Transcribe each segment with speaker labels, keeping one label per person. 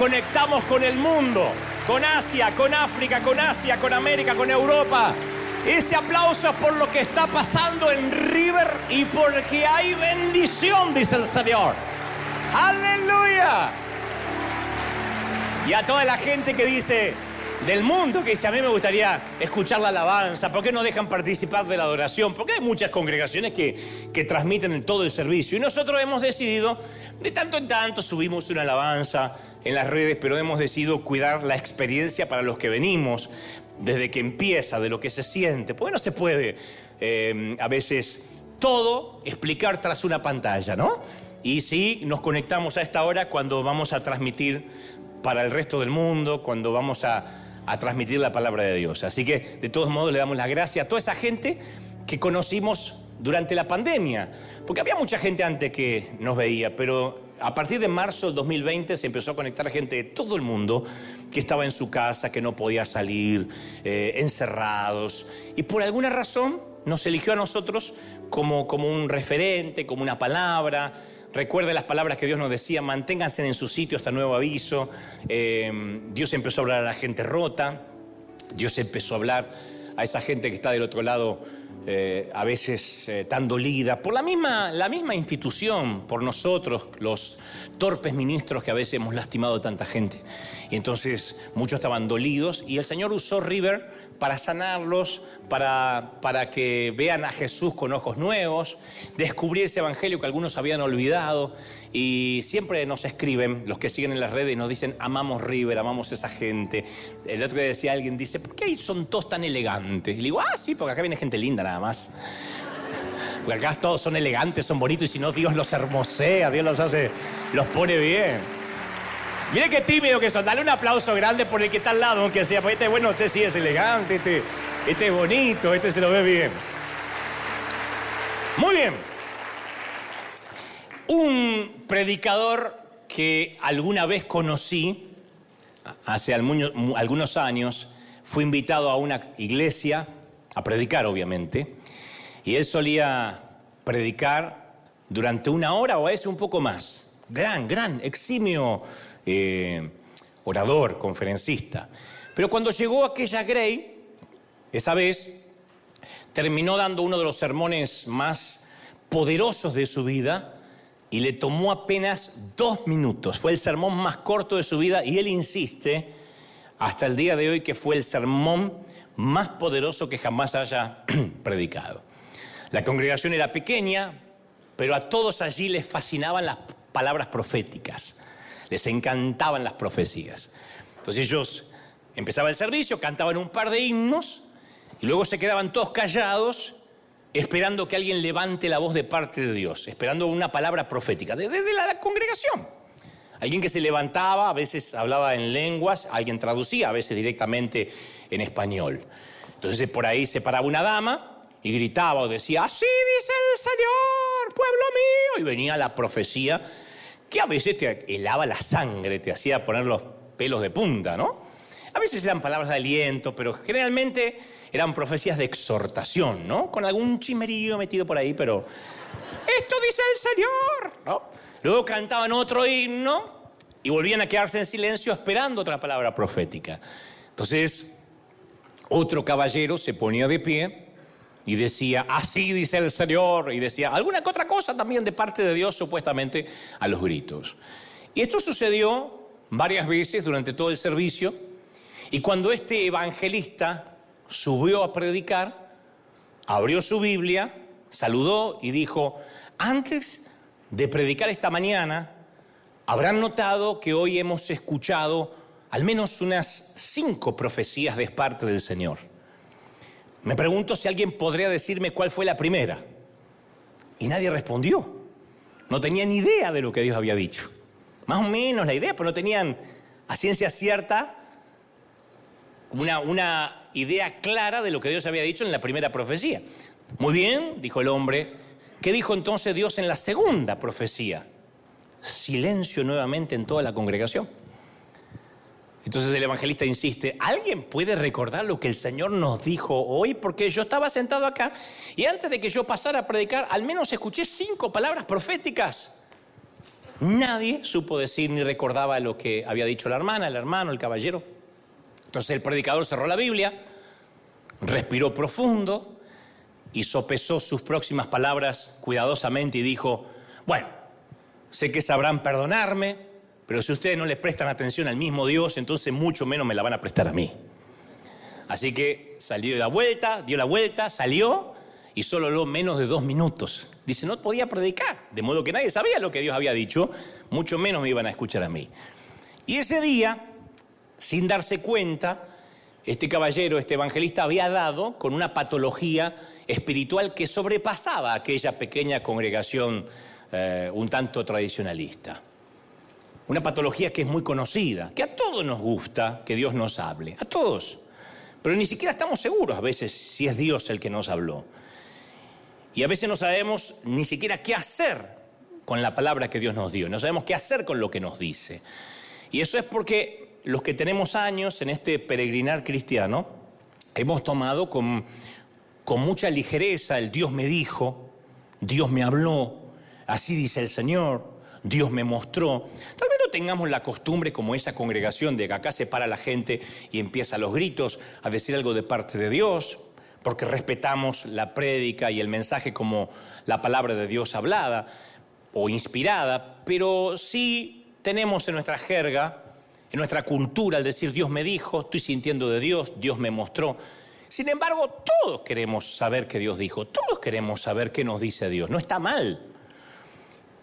Speaker 1: conectamos con el mundo, con Asia, con África, con Asia, con América, con Europa. Ese aplauso es por lo que está pasando en River y porque hay bendición, dice el Señor. Aleluya. Y a toda la gente que dice, del mundo que dice, a mí me gustaría escuchar la alabanza, ¿por qué no dejan participar de la adoración? Porque hay muchas congregaciones que, que transmiten todo el servicio. Y nosotros hemos decidido, de tanto en tanto, subimos una alabanza en las redes, pero hemos decidido cuidar la experiencia para los que venimos, desde que empieza, de lo que se siente. Porque no se puede eh, a veces todo explicar tras una pantalla, ¿no? Y sí, nos conectamos a esta hora cuando vamos a transmitir para el resto del mundo, cuando vamos a transmitir la palabra de Dios. Así que de todos modos le damos la gracia a toda esa gente que conocimos durante la pandemia, porque había mucha gente antes que nos veía, pero a partir de marzo del 2020 se empezó a conectar gente de todo el mundo que estaba en su casa, que no podía salir, eh, encerrados, y por alguna razón nos eligió a nosotros como, como un referente, como una palabra, Recuerde las palabras que Dios nos decía, manténganse en su sitio hasta nuevo aviso. Eh, Dios empezó a hablar a la gente rota, Dios empezó a hablar a esa gente que está del otro lado eh, a veces eh, tan dolida, por la misma, la misma institución, por nosotros, los torpes ministros que a veces hemos lastimado a tanta gente. Y entonces muchos estaban dolidos y el Señor usó River para sanarlos, para, para que vean a Jesús con ojos nuevos, descubrir ese evangelio que algunos habían olvidado. Y siempre nos escriben, los que siguen en las redes, y nos dicen, amamos River, amamos esa gente. El otro día decía alguien, dice, ¿por qué son todos tan elegantes? Y le digo, ah, sí, porque acá viene gente linda nada más. Porque acá todos son elegantes, son bonitos, y si no, Dios los hermosea, Dios los hace, los pone bien. Mire qué tímido que son. Dale un aplauso grande por el que está al lado, aunque sea. Pues este, bueno, este sí es elegante, este, este es bonito, este se lo ve bien. Muy bien. Un predicador que alguna vez conocí, hace algunos años, fue invitado a una iglesia, a predicar obviamente, y él solía predicar durante una hora o a veces un poco más. Gran, gran, eximio eh, orador, conferencista. Pero cuando llegó aquella Grey, esa vez, terminó dando uno de los sermones más poderosos de su vida y le tomó apenas dos minutos. Fue el sermón más corto de su vida y él insiste hasta el día de hoy que fue el sermón más poderoso que jamás haya predicado. La congregación era pequeña, pero a todos allí les fascinaban las palabras proféticas. Les encantaban las profecías. Entonces ellos empezaban el servicio, cantaban un par de himnos y luego se quedaban todos callados esperando que alguien levante la voz de parte de Dios, esperando una palabra profética, desde la congregación. Alguien que se levantaba, a veces hablaba en lenguas, alguien traducía, a veces directamente en español. Entonces por ahí se paraba una dama y gritaba o decía, así dice el Señor, pueblo mío. Y venía la profecía que a veces te helaba la sangre, te hacía poner los pelos de punta, ¿no? A veces eran palabras de aliento, pero generalmente eran profecías de exhortación, ¿no? Con algún chimerío metido por ahí, pero esto dice el Señor, ¿no? Luego cantaban otro himno y volvían a quedarse en silencio esperando otra palabra profética. Entonces, otro caballero se ponía de pie y decía, así dice el Señor, y decía alguna otra cosa también de parte de Dios supuestamente a los gritos. Y esto sucedió varias veces durante todo el servicio, y cuando este evangelista subió a predicar, abrió su Biblia, saludó y dijo, antes de predicar esta mañana, habrán notado que hoy hemos escuchado al menos unas cinco profecías de parte del Señor. Me pregunto si alguien podría decirme cuál fue la primera. Y nadie respondió. No tenían ni idea de lo que Dios había dicho. Más o menos la idea, pero no tenían a ciencia cierta una, una idea clara de lo que Dios había dicho en la primera profecía. Muy bien, dijo el hombre. ¿Qué dijo entonces Dios en la segunda profecía? Silencio nuevamente en toda la congregación. Entonces el evangelista insiste, ¿alguien puede recordar lo que el Señor nos dijo hoy? Porque yo estaba sentado acá y antes de que yo pasara a predicar, al menos escuché cinco palabras proféticas. Nadie supo decir ni recordaba lo que había dicho la hermana, el hermano, el caballero. Entonces el predicador cerró la Biblia, respiró profundo y sopesó sus próximas palabras cuidadosamente y dijo, bueno, sé que sabrán perdonarme, pero si ustedes no les prestan atención al mismo Dios, entonces mucho menos me la van a prestar a mí. Así que salió de la vuelta, dio la vuelta, salió y solo lo menos de dos minutos Dice, no podía predicar, de modo que nadie sabía lo que Dios había dicho, mucho menos me iban a escuchar a mí. Y ese día, sin darse cuenta, este caballero, este evangelista, había dado con una patología espiritual que sobrepasaba aquella pequeña congregación eh, un tanto tradicionalista. Una patología que es muy conocida, que a todos nos gusta que Dios nos hable, a todos. Pero ni siquiera estamos seguros a veces si es Dios el que nos habló. Y a veces no sabemos ni siquiera qué hacer con la palabra que Dios nos dio, no sabemos qué hacer con lo que nos dice. Y eso es porque los que tenemos años en este peregrinar cristiano, hemos tomado con, con mucha ligereza el Dios me dijo, Dios me habló, así dice el Señor, Dios me mostró. Tal vez no tengamos la costumbre como esa congregación de que acá se para la gente y empieza los gritos a decir algo de parte de Dios, porque respetamos la prédica y el mensaje como la palabra de Dios hablada o inspirada, pero sí tenemos en nuestra jerga, en nuestra cultura, el decir Dios me dijo, estoy sintiendo de Dios, Dios me mostró. Sin embargo, todos queremos saber qué Dios dijo, todos queremos saber qué nos dice Dios, no está mal.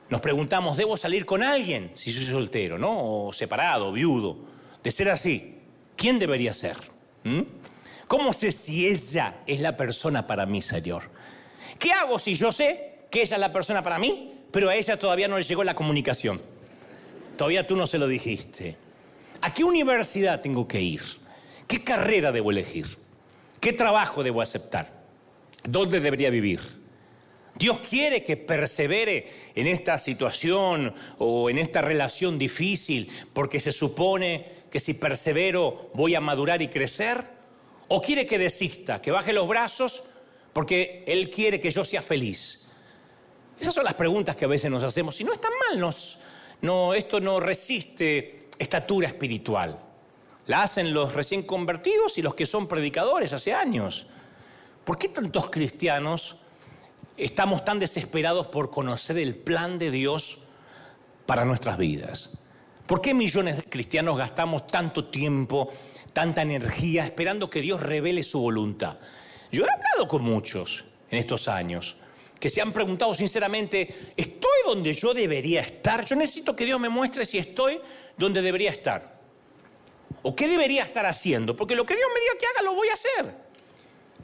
Speaker 1: Nos preguntamos, ¿debo salir con alguien si soy soltero, ¿no? O separado, viudo. De ser así, ¿quién debería ser? ¿Mm? ¿Cómo sé si ella es la persona para mí, Señor? ¿Qué hago si yo sé que ella es la persona para mí, pero a ella todavía no le llegó la comunicación? Todavía tú no se lo dijiste. ¿A qué universidad tengo que ir? ¿Qué carrera debo elegir? ¿Qué trabajo debo aceptar? ¿Dónde debería vivir? Dios quiere que persevere en esta situación o en esta relación difícil porque se supone que si persevero voy a madurar y crecer. ¿O quiere que desista, que baje los brazos porque Él quiere que yo sea feliz? Esas son las preguntas que a veces nos hacemos. Y no está mal, nos, no, esto no resiste estatura espiritual. La hacen los recién convertidos y los que son predicadores hace años. ¿Por qué tantos cristianos estamos tan desesperados por conocer el plan de Dios para nuestras vidas? ¿Por qué millones de cristianos gastamos tanto tiempo tanta energía esperando que Dios revele su voluntad. Yo he hablado con muchos en estos años que se han preguntado sinceramente, ¿estoy donde yo debería estar? Yo necesito que Dios me muestre si estoy donde debería estar. ¿O qué debería estar haciendo? Porque lo que Dios me diga que haga, lo voy a hacer.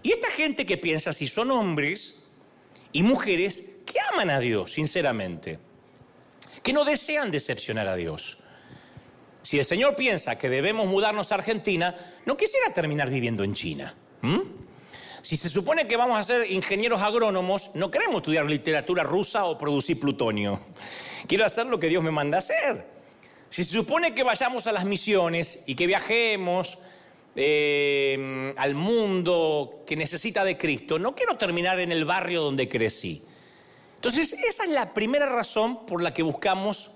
Speaker 1: Y esta gente que piensa, si son hombres y mujeres que aman a Dios, sinceramente, que no desean decepcionar a Dios, si el Señor piensa que debemos mudarnos a Argentina, no quisiera terminar viviendo en China. Si se supone que vamos a ser ingenieros agrónomos, no queremos estudiar literatura rusa o producir plutonio. Quiero hacer lo que Dios me manda hacer. Si se supone que vayamos a las misiones y que viajemos eh, al mundo que necesita de Cristo, no quiero terminar en el barrio donde crecí. Entonces, esa es la primera razón por la que buscamos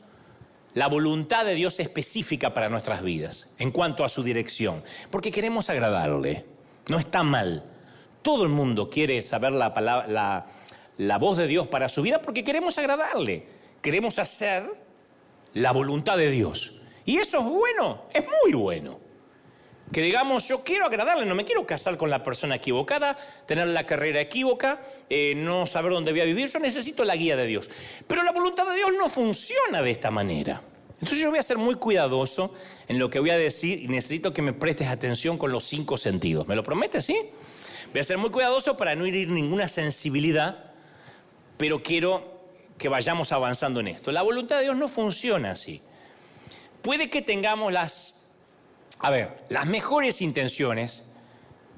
Speaker 1: la voluntad de Dios específica para nuestras vidas en cuanto a su dirección, porque queremos agradarle. No está mal. Todo el mundo quiere saber la, la voz de Dios para su vida porque queremos agradarle. Queremos hacer la voluntad de Dios. Y eso es bueno, es muy bueno. Que digamos, yo quiero agradarle, no me quiero casar con la persona equivocada, tener la carrera equívoca, eh, no saber dónde voy a vivir, yo necesito la guía de Dios. Pero la voluntad de Dios no funciona de esta manera. Entonces yo voy a ser muy cuidadoso en lo que voy a decir y necesito que me prestes atención con los cinco sentidos. ¿Me lo prometes, sí? Voy a ser muy cuidadoso para no herir ninguna sensibilidad, pero quiero que vayamos avanzando en esto. La voluntad de Dios no funciona así. Puede que tengamos las a ver, las mejores intenciones,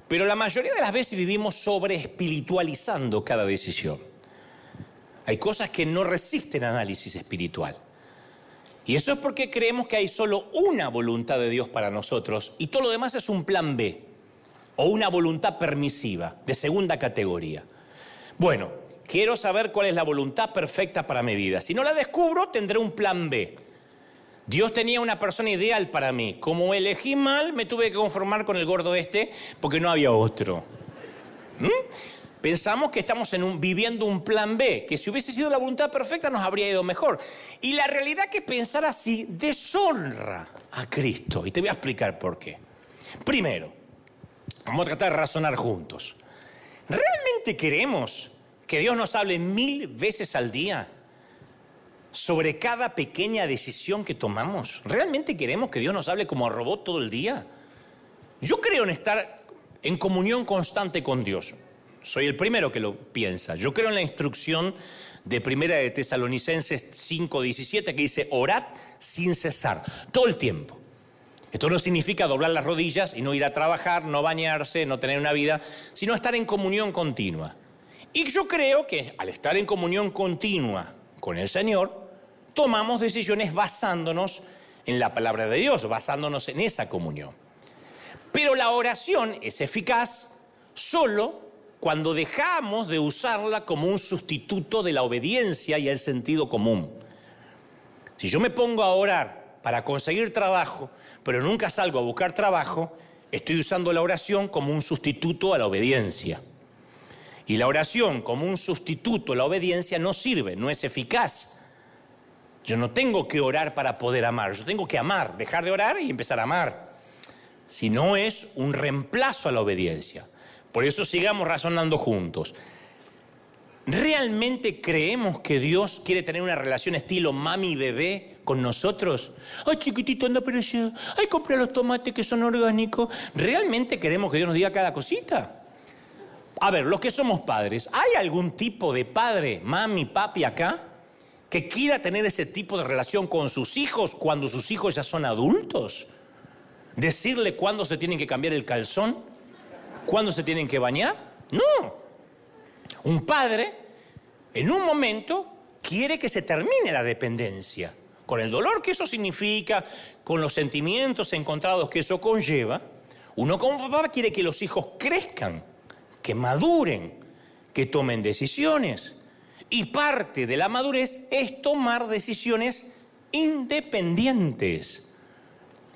Speaker 1: pero la mayoría de las veces vivimos sobre espiritualizando cada decisión. Hay cosas que no resisten análisis espiritual. Y eso es porque creemos que hay solo una voluntad de Dios para nosotros y todo lo demás es un plan B o una voluntad permisiva de segunda categoría. Bueno, quiero saber cuál es la voluntad perfecta para mi vida. Si no la descubro, tendré un plan B. Dios tenía una persona ideal para mí. Como elegí mal, me tuve que conformar con el gordo este porque no había otro. ¿Mm? Pensamos que estamos viviendo un plan B, que si hubiese sido la voluntad perfecta nos habría ido mejor. Y la realidad es que pensar así deshonra a Cristo. Y te voy a explicar por qué. Primero, vamos a tratar de razonar juntos. ¿Realmente queremos que Dios nos hable mil veces al día sobre cada pequeña decisión que tomamos? ¿Realmente queremos que Dios nos hable como a robot todo el día? Yo creo en estar en comunión constante con Dios. Soy el primero que lo piensa. Yo creo en la instrucción de Primera de Tesalonicenses 5:17 que dice, orad sin cesar, todo el tiempo. Esto no significa doblar las rodillas y no ir a trabajar, no bañarse, no tener una vida, sino estar en comunión continua. Y yo creo que al estar en comunión continua con el Señor, tomamos decisiones basándonos en la palabra de Dios, basándonos en esa comunión. Pero la oración es eficaz solo cuando dejamos de usarla como un sustituto de la obediencia y el sentido común. Si yo me pongo a orar para conseguir trabajo, pero nunca salgo a buscar trabajo, estoy usando la oración como un sustituto a la obediencia. Y la oración como un sustituto la obediencia no sirve, no es eficaz. Yo no tengo que orar para poder amar, yo tengo que amar, dejar de orar y empezar a amar. Si no es un reemplazo a la obediencia. Por eso sigamos razonando juntos. ¿Realmente creemos que Dios quiere tener una relación estilo mami bebé con nosotros? Ay, chiquitito, anda por allá. Ay, compra los tomates que son orgánicos. ¿Realmente queremos que Dios nos diga cada cosita? A ver, los que somos padres, ¿hay algún tipo de padre, mami, papi acá que quiera tener ese tipo de relación con sus hijos cuando sus hijos ya son adultos? ¿Decirle cuándo se tienen que cambiar el calzón? ¿Cuándo se tienen que bañar? No. Un padre, en un momento, quiere que se termine la dependencia. Con el dolor que eso significa, con los sentimientos encontrados que eso conlleva, uno como papá quiere que los hijos crezcan, que maduren, que tomen decisiones. Y parte de la madurez es tomar decisiones independientes.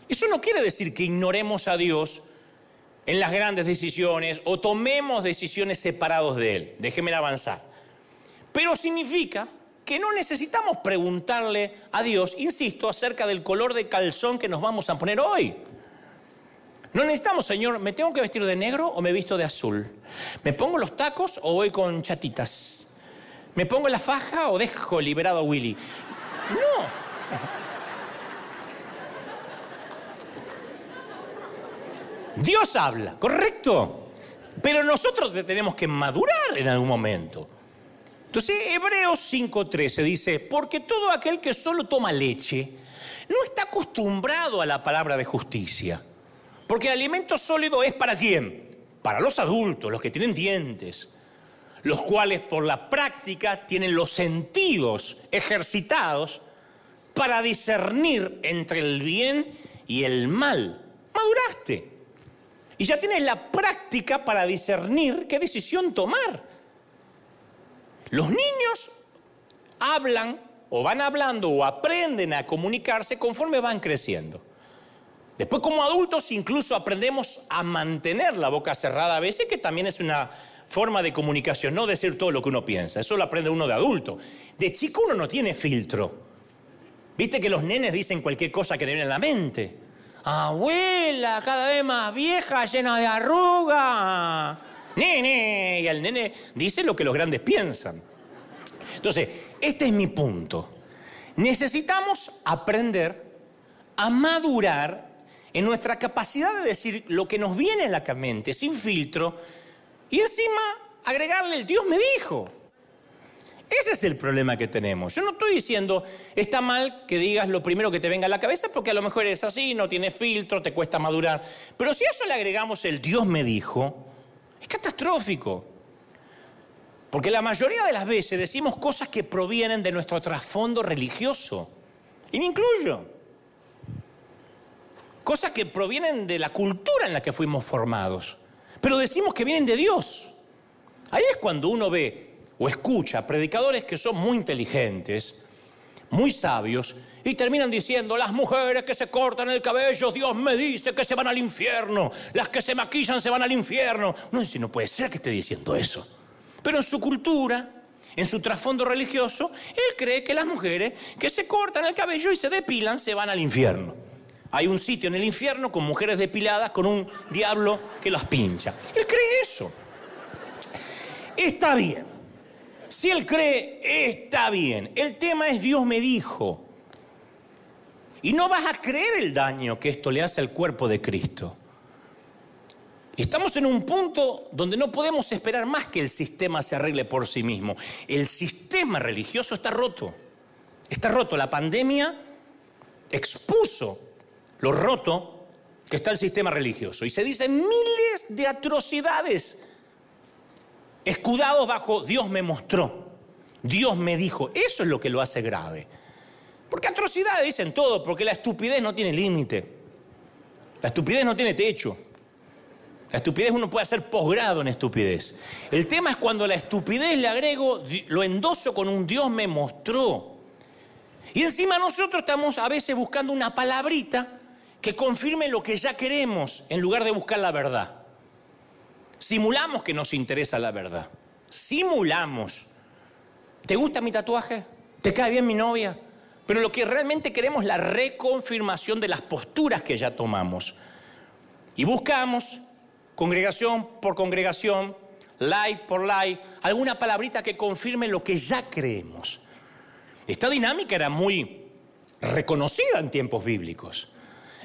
Speaker 1: Eso no quiere decir que ignoremos a Dios en las grandes decisiones o tomemos decisiones separados de Él. Déjeme avanzar. Pero significa que no necesitamos preguntarle a Dios, insisto, acerca del color de calzón que nos vamos a poner hoy. No necesitamos, Señor, ¿me tengo que vestir de negro o me visto de azul? ¿Me pongo los tacos o voy con chatitas? ¿Me pongo la faja o dejo liberado a Willy? No. Dios habla, correcto. Pero nosotros tenemos que madurar en algún momento. Entonces, Hebreos 5:13 dice, porque todo aquel que solo toma leche no está acostumbrado a la palabra de justicia. Porque el alimento sólido es para quién? Para los adultos, los que tienen dientes, los cuales por la práctica tienen los sentidos ejercitados para discernir entre el bien y el mal. Maduraste. Y ya tienes la práctica para discernir qué decisión tomar. Los niños hablan o van hablando o aprenden a comunicarse conforme van creciendo. Después como adultos incluso aprendemos a mantener la boca cerrada a veces, que también es una forma de comunicación, no decir todo lo que uno piensa, eso lo aprende uno de adulto. De chico uno no tiene filtro. Viste que los nenes dicen cualquier cosa que le viene en la mente. Abuela, cada vez más vieja, llena de arruga. Nene, y el nene dice lo que los grandes piensan. Entonces, este es mi punto. Necesitamos aprender a madurar en nuestra capacidad de decir lo que nos viene en la mente, sin filtro, y encima agregarle el Dios me dijo. Ese es el problema que tenemos. Yo no estoy diciendo, está mal que digas lo primero que te venga a la cabeza porque a lo mejor eres así, no tienes filtro, te cuesta madurar. Pero si a eso le agregamos el Dios me dijo, es catastrófico. Porque la mayoría de las veces decimos cosas que provienen de nuestro trasfondo religioso. Y me incluyo. Cosas que provienen de la cultura en la que fuimos formados. Pero decimos que vienen de Dios. Ahí es cuando uno ve o escucha predicadores que son muy inteligentes, muy sabios, y terminan diciendo, las mujeres que se cortan el cabello, Dios me dice que se van al infierno, las que se maquillan se van al infierno. No, si no puede ser que esté diciendo eso. Pero en su cultura, en su trasfondo religioso, él cree que las mujeres que se cortan el cabello y se depilan se van al infierno. Hay un sitio en el infierno con mujeres depiladas con un diablo que las pincha. Él cree eso. Está bien. Si él cree, está bien. El tema es Dios me dijo. Y no vas a creer el daño que esto le hace al cuerpo de Cristo. Estamos en un punto donde no podemos esperar más que el sistema se arregle por sí mismo. El sistema religioso está roto. Está roto. La pandemia expuso lo roto que está el sistema religioso. Y se dicen miles de atrocidades escudados bajo Dios me mostró, Dios me dijo. Eso es lo que lo hace grave. Porque atrocidades dicen todo, porque la estupidez no tiene límite. La estupidez no tiene techo. La estupidez uno puede hacer posgrado en estupidez. El tema es cuando la estupidez le agrego, lo endoso con un Dios me mostró. Y encima nosotros estamos a veces buscando una palabrita que confirme lo que ya queremos en lugar de buscar la verdad. Simulamos que nos interesa la verdad. Simulamos. ¿Te gusta mi tatuaje? ¿Te cae bien mi novia? Pero lo que realmente queremos es la reconfirmación de las posturas que ya tomamos. Y buscamos, congregación por congregación, live por live, alguna palabrita que confirme lo que ya creemos. Esta dinámica era muy reconocida en tiempos bíblicos.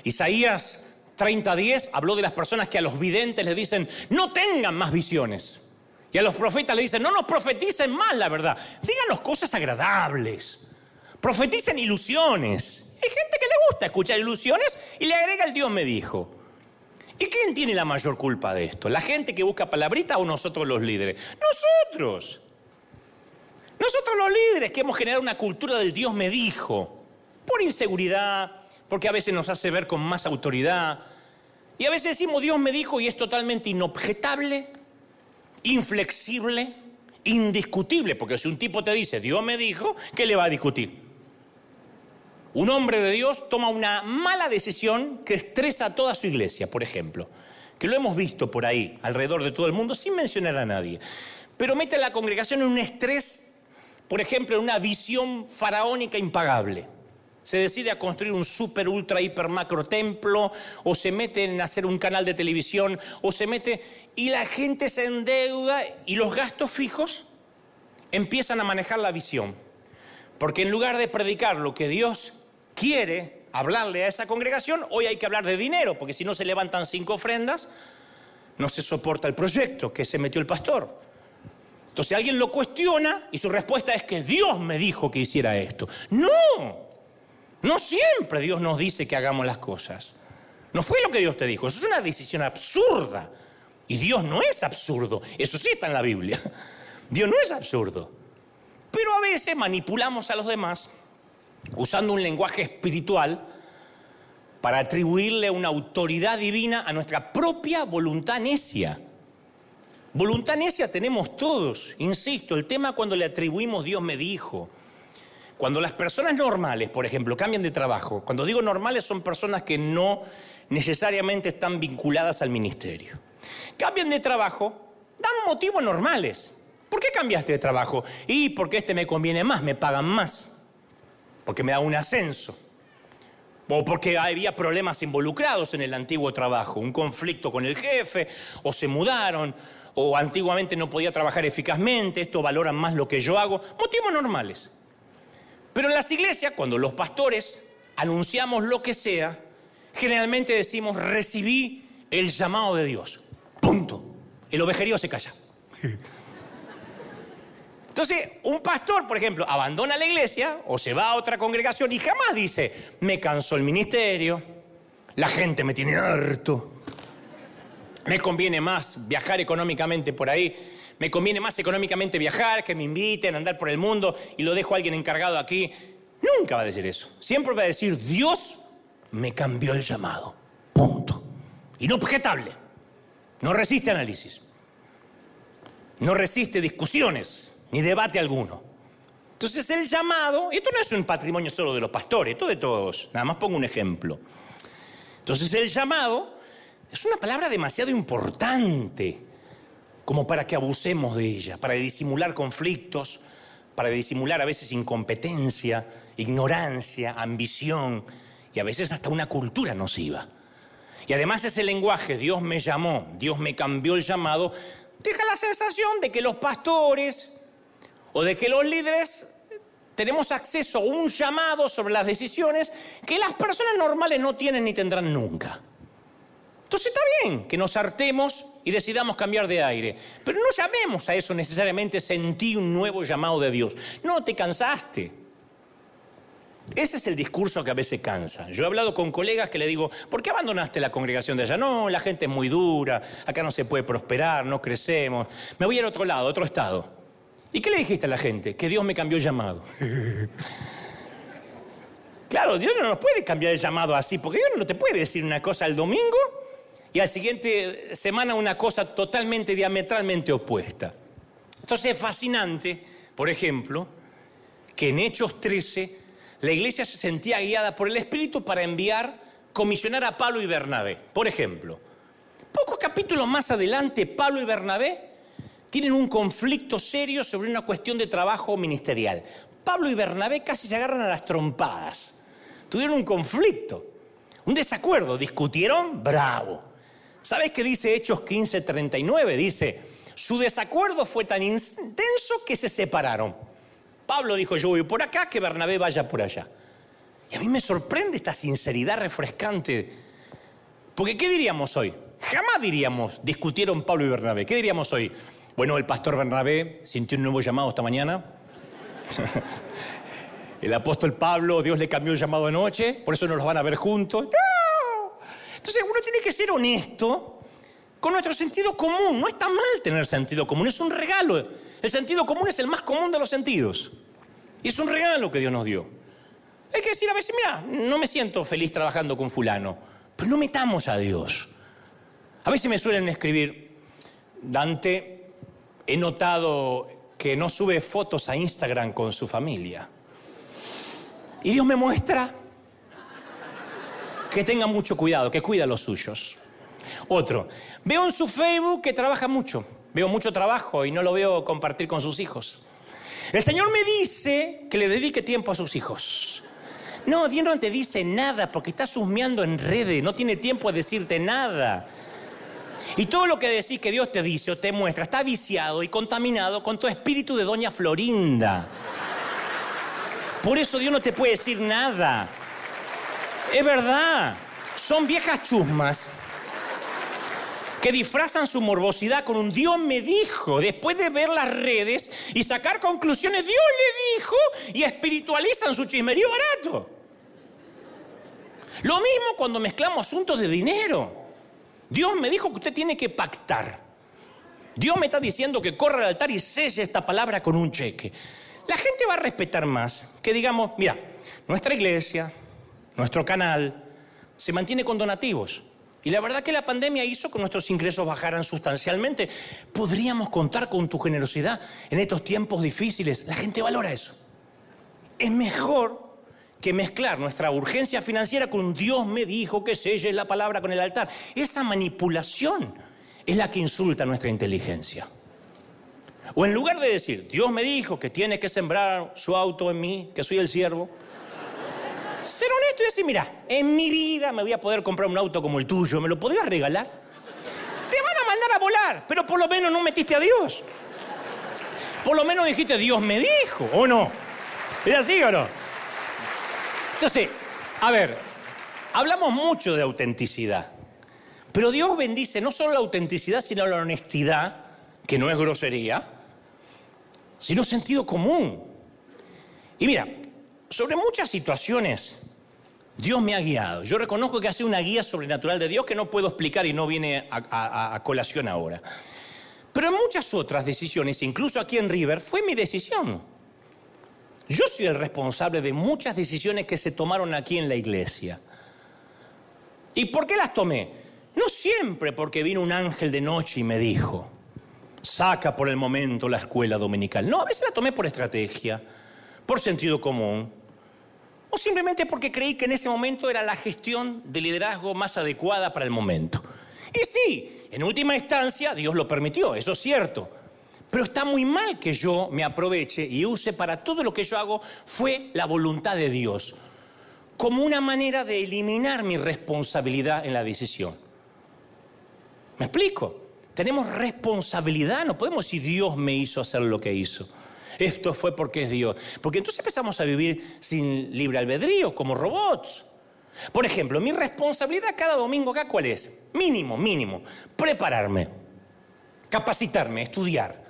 Speaker 1: Isaías 30.10 habló de las personas que a los videntes les dicen, no tengan más visiones. Y a los profetas le dicen, no nos profeticen más la verdad, díganos cosas agradables. Profeticen ilusiones. Hay gente que le gusta escuchar ilusiones y le agrega el Dios me dijo. ¿Y quién tiene la mayor culpa de esto? ¿La gente que busca palabrita o nosotros los líderes? Nosotros. Nosotros los líderes que hemos generado una cultura del Dios me dijo. Por inseguridad, porque a veces nos hace ver con más autoridad. Y a veces decimos Dios me dijo y es totalmente inobjetable, inflexible, indiscutible, porque si un tipo te dice Dios me dijo, ¿qué le va a discutir? Un hombre de Dios toma una mala decisión que estresa a toda su iglesia, por ejemplo, que lo hemos visto por ahí, alrededor de todo el mundo, sin mencionar a nadie. Pero mete a la congregación en un estrés, por ejemplo, en una visión faraónica impagable. Se decide a construir un super, ultra, hiper, macro templo, o se mete en hacer un canal de televisión, o se mete. y la gente se endeuda y los gastos fijos empiezan a manejar la visión. Porque en lugar de predicar lo que Dios quiere hablarle a esa congregación, hoy hay que hablar de dinero, porque si no se levantan cinco ofrendas, no se soporta el proyecto que se metió el pastor. Entonces alguien lo cuestiona y su respuesta es que Dios me dijo que hiciera esto. No, no siempre Dios nos dice que hagamos las cosas. No fue lo que Dios te dijo, eso es una decisión absurda. Y Dios no es absurdo, eso sí está en la Biblia. Dios no es absurdo. Pero a veces manipulamos a los demás usando un lenguaje espiritual para atribuirle una autoridad divina a nuestra propia voluntad necia. Voluntad necia tenemos todos, insisto, el tema cuando le atribuimos Dios me dijo. Cuando las personas normales, por ejemplo, cambian de trabajo, cuando digo normales son personas que no necesariamente están vinculadas al ministerio. Cambian de trabajo, dan motivos normales. ¿Por qué cambiaste de trabajo? Y porque este me conviene más, me pagan más porque me da un ascenso, o porque había problemas involucrados en el antiguo trabajo, un conflicto con el jefe, o se mudaron, o antiguamente no podía trabajar eficazmente, esto valoran más lo que yo hago, motivos normales. Pero en las iglesias, cuando los pastores anunciamos lo que sea, generalmente decimos, recibí el llamado de Dios. Punto. El ovejerío se calla. Entonces, un pastor, por ejemplo, abandona la iglesia o se va a otra congregación y jamás dice, me cansó el ministerio, la gente me tiene harto, me conviene más viajar económicamente por ahí, me conviene más económicamente viajar, que me inviten a andar por el mundo y lo dejo a alguien encargado aquí. Nunca va a decir eso. Siempre va a decir, Dios me cambió el llamado. Punto. Inobjetable. No resiste análisis. No resiste discusiones ni debate alguno. Entonces el llamado, esto no es un patrimonio solo de los pastores, esto de todos, nada más pongo un ejemplo. Entonces el llamado es una palabra demasiado importante como para que abusemos de ella, para disimular conflictos, para disimular a veces incompetencia, ignorancia, ambición y a veces hasta una cultura nociva. Y además ese lenguaje, Dios me llamó, Dios me cambió el llamado, deja la sensación de que los pastores o de que los líderes tenemos acceso a un llamado sobre las decisiones que las personas normales no tienen ni tendrán nunca. Entonces está bien que nos hartemos y decidamos cambiar de aire, pero no llamemos a eso necesariamente sentí un nuevo llamado de Dios. No, te cansaste. Ese es el discurso que a veces cansa. Yo he hablado con colegas que le digo, ¿por qué abandonaste la congregación de allá? No, la gente es muy dura, acá no se puede prosperar, no crecemos. Me voy al otro lado, a otro estado. ¿Y qué le dijiste a la gente? Que Dios me cambió el llamado. claro, Dios no nos puede cambiar el llamado así, porque Dios no te puede decir una cosa el domingo y al siguiente semana una cosa totalmente diametralmente opuesta. Entonces es fascinante, por ejemplo, que en Hechos 13 la iglesia se sentía guiada por el Espíritu para enviar, comisionar a Pablo y Bernabé. Por ejemplo, pocos capítulos más adelante, Pablo y Bernabé tienen un conflicto serio sobre una cuestión de trabajo ministerial. Pablo y Bernabé casi se agarran a las trompadas. Tuvieron un conflicto, un desacuerdo, discutieron, bravo. ¿Sabes qué dice Hechos 15:39? Dice, su desacuerdo fue tan intenso que se separaron. Pablo dijo, yo voy por acá, que Bernabé vaya por allá. Y a mí me sorprende esta sinceridad refrescante. Porque ¿qué diríamos hoy? Jamás diríamos, discutieron Pablo y Bernabé. ¿Qué diríamos hoy? Bueno, el pastor Bernabé sintió un nuevo llamado esta mañana. el apóstol Pablo, Dios le cambió el llamado anoche, por eso no los van a ver juntos. ¡No! Entonces uno tiene que ser honesto con nuestro sentido común. No está mal tener sentido común, es un regalo. El sentido común es el más común de los sentidos. Y es un regalo que Dios nos dio. Hay que decir a veces, mira, no me siento feliz trabajando con fulano, pero no metamos a Dios. A veces me suelen escribir, Dante, he notado que no sube fotos a Instagram con su familia. Y Dios me muestra que tenga mucho cuidado, que cuida a los suyos. Otro, veo en su Facebook que trabaja mucho, veo mucho trabajo y no lo veo compartir con sus hijos. El Señor me dice que le dedique tiempo a sus hijos. No, Dios no te dice nada porque está susmeando en redes, no tiene tiempo a decirte nada. Y todo lo que decís que Dios te dice o te muestra está viciado y contaminado con tu espíritu de Doña Florinda. Por eso Dios no te puede decir nada. Es verdad, son viejas chusmas que disfrazan su morbosidad con un Dios me dijo, después de ver las redes y sacar conclusiones, Dios le dijo, y espiritualizan su chismerío barato. Lo mismo cuando mezclamos asuntos de dinero. Dios me dijo que usted tiene que pactar. Dios me está diciendo que corra al altar y selle esta palabra con un cheque. La gente va a respetar más que digamos, mira, nuestra iglesia, nuestro canal, se mantiene con donativos. Y la verdad que la pandemia hizo que nuestros ingresos bajaran sustancialmente. Podríamos contar con tu generosidad en estos tiempos difíciles. La gente valora eso. Es mejor que mezclar nuestra urgencia financiera con Dios me dijo que selle la palabra con el altar. Esa manipulación es la que insulta nuestra inteligencia. O en lugar de decir, Dios me dijo que tiene que sembrar su auto en mí, que soy el siervo, ser honesto y decir, mira, en mi vida me voy a poder comprar un auto como el tuyo, ¿me lo podrías regalar? Te van a mandar a volar, pero por lo menos no metiste a Dios. Por lo menos dijiste, Dios me dijo, ¿o no? ¿Es así o no? Entonces, a ver, hablamos mucho de autenticidad, pero Dios bendice no solo la autenticidad, sino la honestidad, que no es grosería, sino sentido común. Y mira, sobre muchas situaciones Dios me ha guiado. Yo reconozco que hace una guía sobrenatural de Dios que no puedo explicar y no viene a, colación ahora. Pero en muchas otras decisiones, incluso aquí en River, fue mi decisión. Yo soy el responsable de muchas decisiones que se tomaron aquí en la iglesia. ¿Y por qué las tomé? No siempre porque vino un ángel de noche y me dijo, saca por el momento la escuela dominical. No, a veces la tomé por estrategia, por sentido común, o simplemente porque creí que en ese momento era la gestión de liderazgo más adecuada para el momento. Y sí, en última instancia Dios lo permitió, eso es cierto. Pero está muy mal que yo me aproveche y use para todo lo que yo hago fue la voluntad de Dios, como una manera de eliminar mi responsabilidad en la decisión. ¿Me explico? Tenemos responsabilidad, no podemos decir Dios me hizo hacer lo que hizo. Esto fue porque es Dios. Porque entonces empezamos a vivir sin libre albedrío, como robots. Por ejemplo, mi responsabilidad cada domingo acá, ¿cuál es? Mínimo, mínimo. Prepararme, capacitarme, estudiar.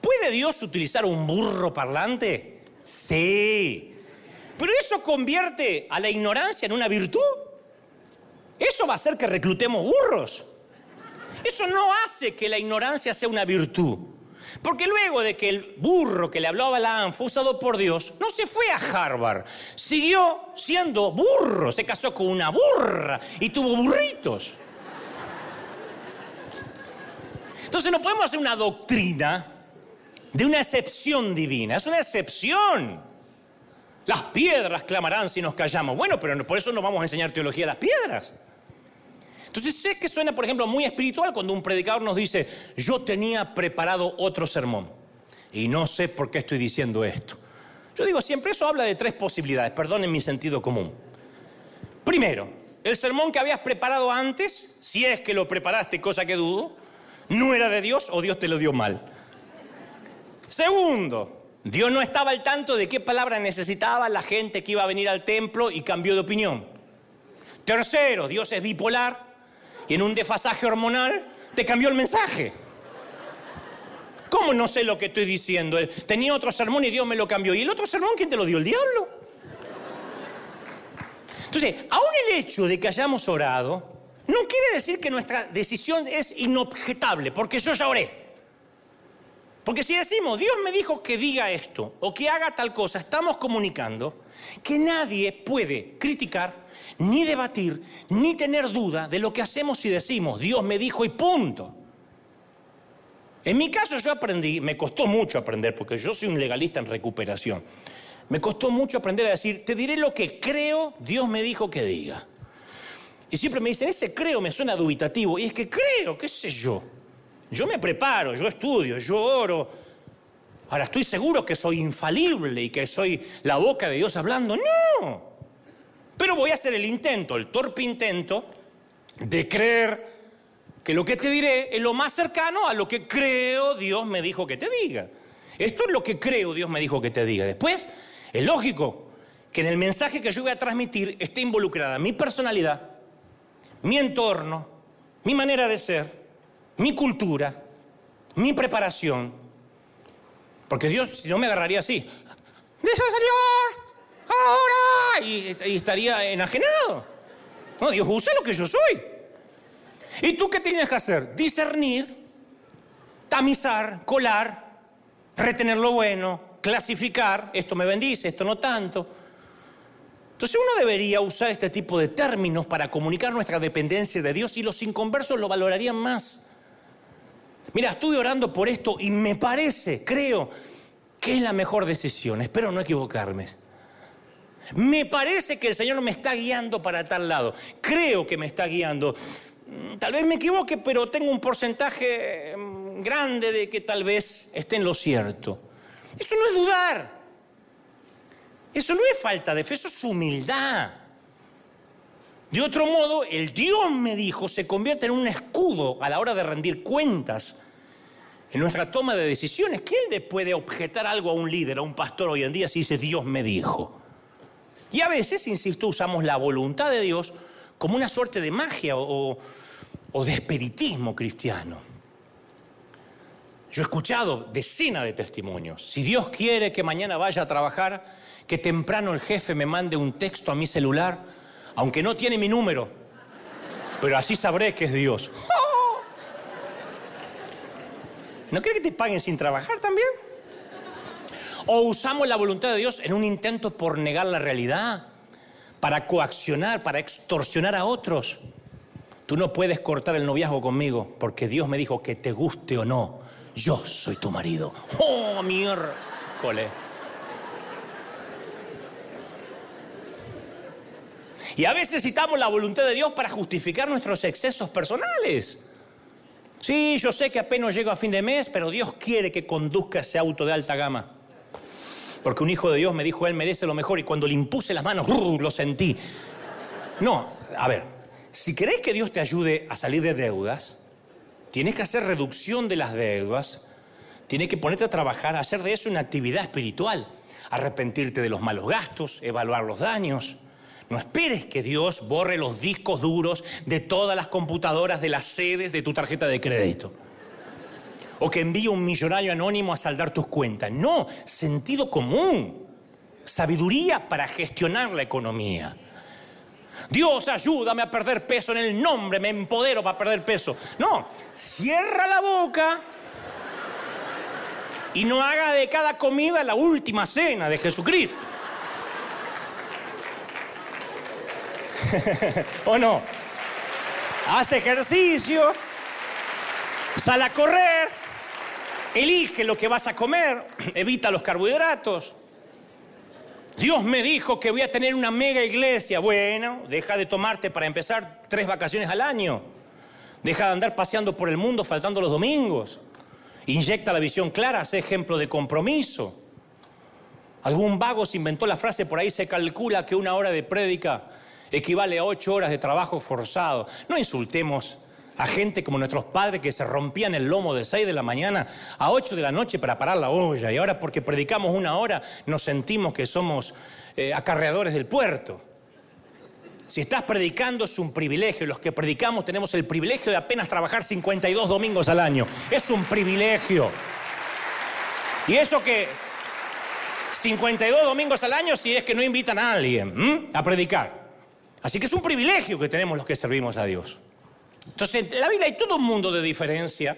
Speaker 1: ¿Puede Dios utilizar un burro parlante? Sí. Pero eso convierte a la ignorancia en una virtud. Eso va a hacer que reclutemos burros. Eso no hace que la ignorancia sea una virtud. Porque luego de que el burro que le habló a Balaam fue usado por Dios, no se fue a Harvard, siguió siendo burro, se casó con una burra y tuvo burritos. Entonces no podemos hacer una doctrina de una excepción divina, es una excepción. Las piedras clamarán si nos callamos. Bueno, pero por eso no vamos a enseñar teología a las piedras. Entonces sé que suena, por ejemplo, muy espiritual cuando un predicador nos dice, yo tenía preparado otro sermón y no sé por qué estoy diciendo esto. Yo digo, siempre eso habla de tres posibilidades, perdonen mi sentido común. Primero, el sermón que habías preparado antes, si es que lo preparaste, cosa que dudo, no era de Dios o Dios te lo dio mal. Segundo, Dios no estaba al tanto de qué palabra necesitaba la gente que iba a venir al templo y cambió de opinión. Tercero, Dios es bipolar y en un desfasaje hormonal te cambió el mensaje. ¿Cómo no sé lo que estoy diciendo? Tenía otro sermón y Dios me lo cambió. ¿Y el otro sermón quién te lo dio? ¿El diablo? Entonces, aún el hecho de que hayamos orado no quiere decir que nuestra decisión es inobjetable, porque yo ya oré. Porque si decimos, Dios me dijo que diga esto o que haga tal cosa, estamos comunicando que nadie puede criticar ni debatir, ni tener duda de lo que hacemos y decimos. Dios me dijo y punto. En mi caso yo aprendí, me costó mucho aprender, porque yo soy un legalista en recuperación. Me costó mucho aprender a decir, te diré lo que creo, Dios me dijo que diga. Y siempre me dicen, ese creo me suena dubitativo. Y es que creo, qué sé yo. Yo me preparo, yo estudio, yo oro. Ahora, ¿estoy seguro que soy infalible y que soy la boca de Dios hablando? No. Pero voy a hacer el intento, el torpe intento, de creer que lo que te diré es lo más cercano a lo que creo Dios me dijo que te diga. Esto es lo que creo Dios me dijo que te diga. Después, es lógico que en el mensaje que yo voy a transmitir esté involucrada mi personalidad, mi entorno, mi manera de ser, mi cultura, mi preparación. Porque Dios, si no me agarraría así, dice Señor, ahora, y, estaría enajenado. No, Dios usa lo que yo soy. ¿Y tú qué tienes que hacer? Discernir, tamizar, colar, retener lo bueno, clasificar, esto me bendice, esto no tanto. Entonces uno debería usar este tipo de términos para comunicar nuestra dependencia de Dios y los inconversos lo valorarían más. Mira, estuve orando por esto y me parece, creo, que es la mejor decisión. Espero no equivocarme. Me parece que el Señor me está guiando para tal lado. Creo que me está guiando. Mm, tal vez me equivoque, pero tengo un porcentaje mm, grande de que tal vez esté en lo cierto. Eso no es dudar. Eso no es falta de fe, eso es humildad. De otro modo, el Dios me dijo se convierte en un escudo a la hora de rendir cuentas en nuestra toma de decisiones. ¿Quién le puede objetar algo a un líder, a un pastor hoy en día si dice Dios me dijo? Y a veces, insisto, usamos la voluntad de Dios como una suerte de magia o, de espiritismo cristiano. Yo he escuchado decenas de testimonios. Si Dios quiere que mañana vaya a trabajar, que temprano el jefe me mande un texto a mi celular, aunque no tiene mi número, pero así sabré que es Dios. ¿No crees que te paguen sin trabajar también? O usamos la voluntad de Dios en un intento por negar la realidad, para coaccionar, para extorsionar a otros. Tú no puedes cortar el noviazgo conmigo porque Dios me dijo que te guste o no, yo soy tu marido. ¡Oh, miércoles! Y a veces citamos la voluntad de Dios para justificar nuestros excesos personales. Sí, yo sé que apenas llego a fin de mes, pero Dios quiere que conduzca ese auto de alta gama. Porque un hijo de Dios me dijo, Él merece lo mejor, y cuando le impuse las manos, lo sentí. No, a ver, si querés que Dios te ayude a salir de deudas, tienes que hacer reducción de las deudas, tienes que ponerte a trabajar, hacer de eso una actividad espiritual, arrepentirte de los malos gastos, evaluar los daños. No esperes que Dios borre los discos duros de todas las computadoras de las sedes de tu tarjeta de crédito. O que envíe un millonario anónimo a saldar tus cuentas. No, sentido común. Sabiduría para gestionar la economía. Dios, ayúdame a perder peso en el nombre, me empodero para perder peso. No, cierra la boca y no haga de cada comida la última cena de Jesucristo. ¿O no? Haz ejercicio, sal a correr, elige lo que vas a comer, evita los carbohidratos. Dios me dijo que voy a tener una mega iglesia. Bueno, deja de tomarte para empezar tres vacaciones al año. Deja de andar paseando por el mundo faltando los domingos. Inyecta la visión clara, hace ejemplo de compromiso. Algún vago se inventó la frase, por ahí se calcula que una hora de prédica equivale a ocho horas de trabajo forzado. No insultemos a gente como nuestros padres que se rompían el lomo de seis de la mañana a ocho de la noche para parar la olla y ahora porque predicamos una hora nos sentimos que somos eh, acarreadores del puerto. Si estás predicando es un privilegio. Los que predicamos tenemos el privilegio de apenas trabajar 52 domingos al año. Es un privilegio. Y eso que 52 domingos al año si es que no invitan a alguien a predicar. Así que es un privilegio que tenemos los que servimos a Dios. Entonces, en la Biblia hay todo un mundo de diferencia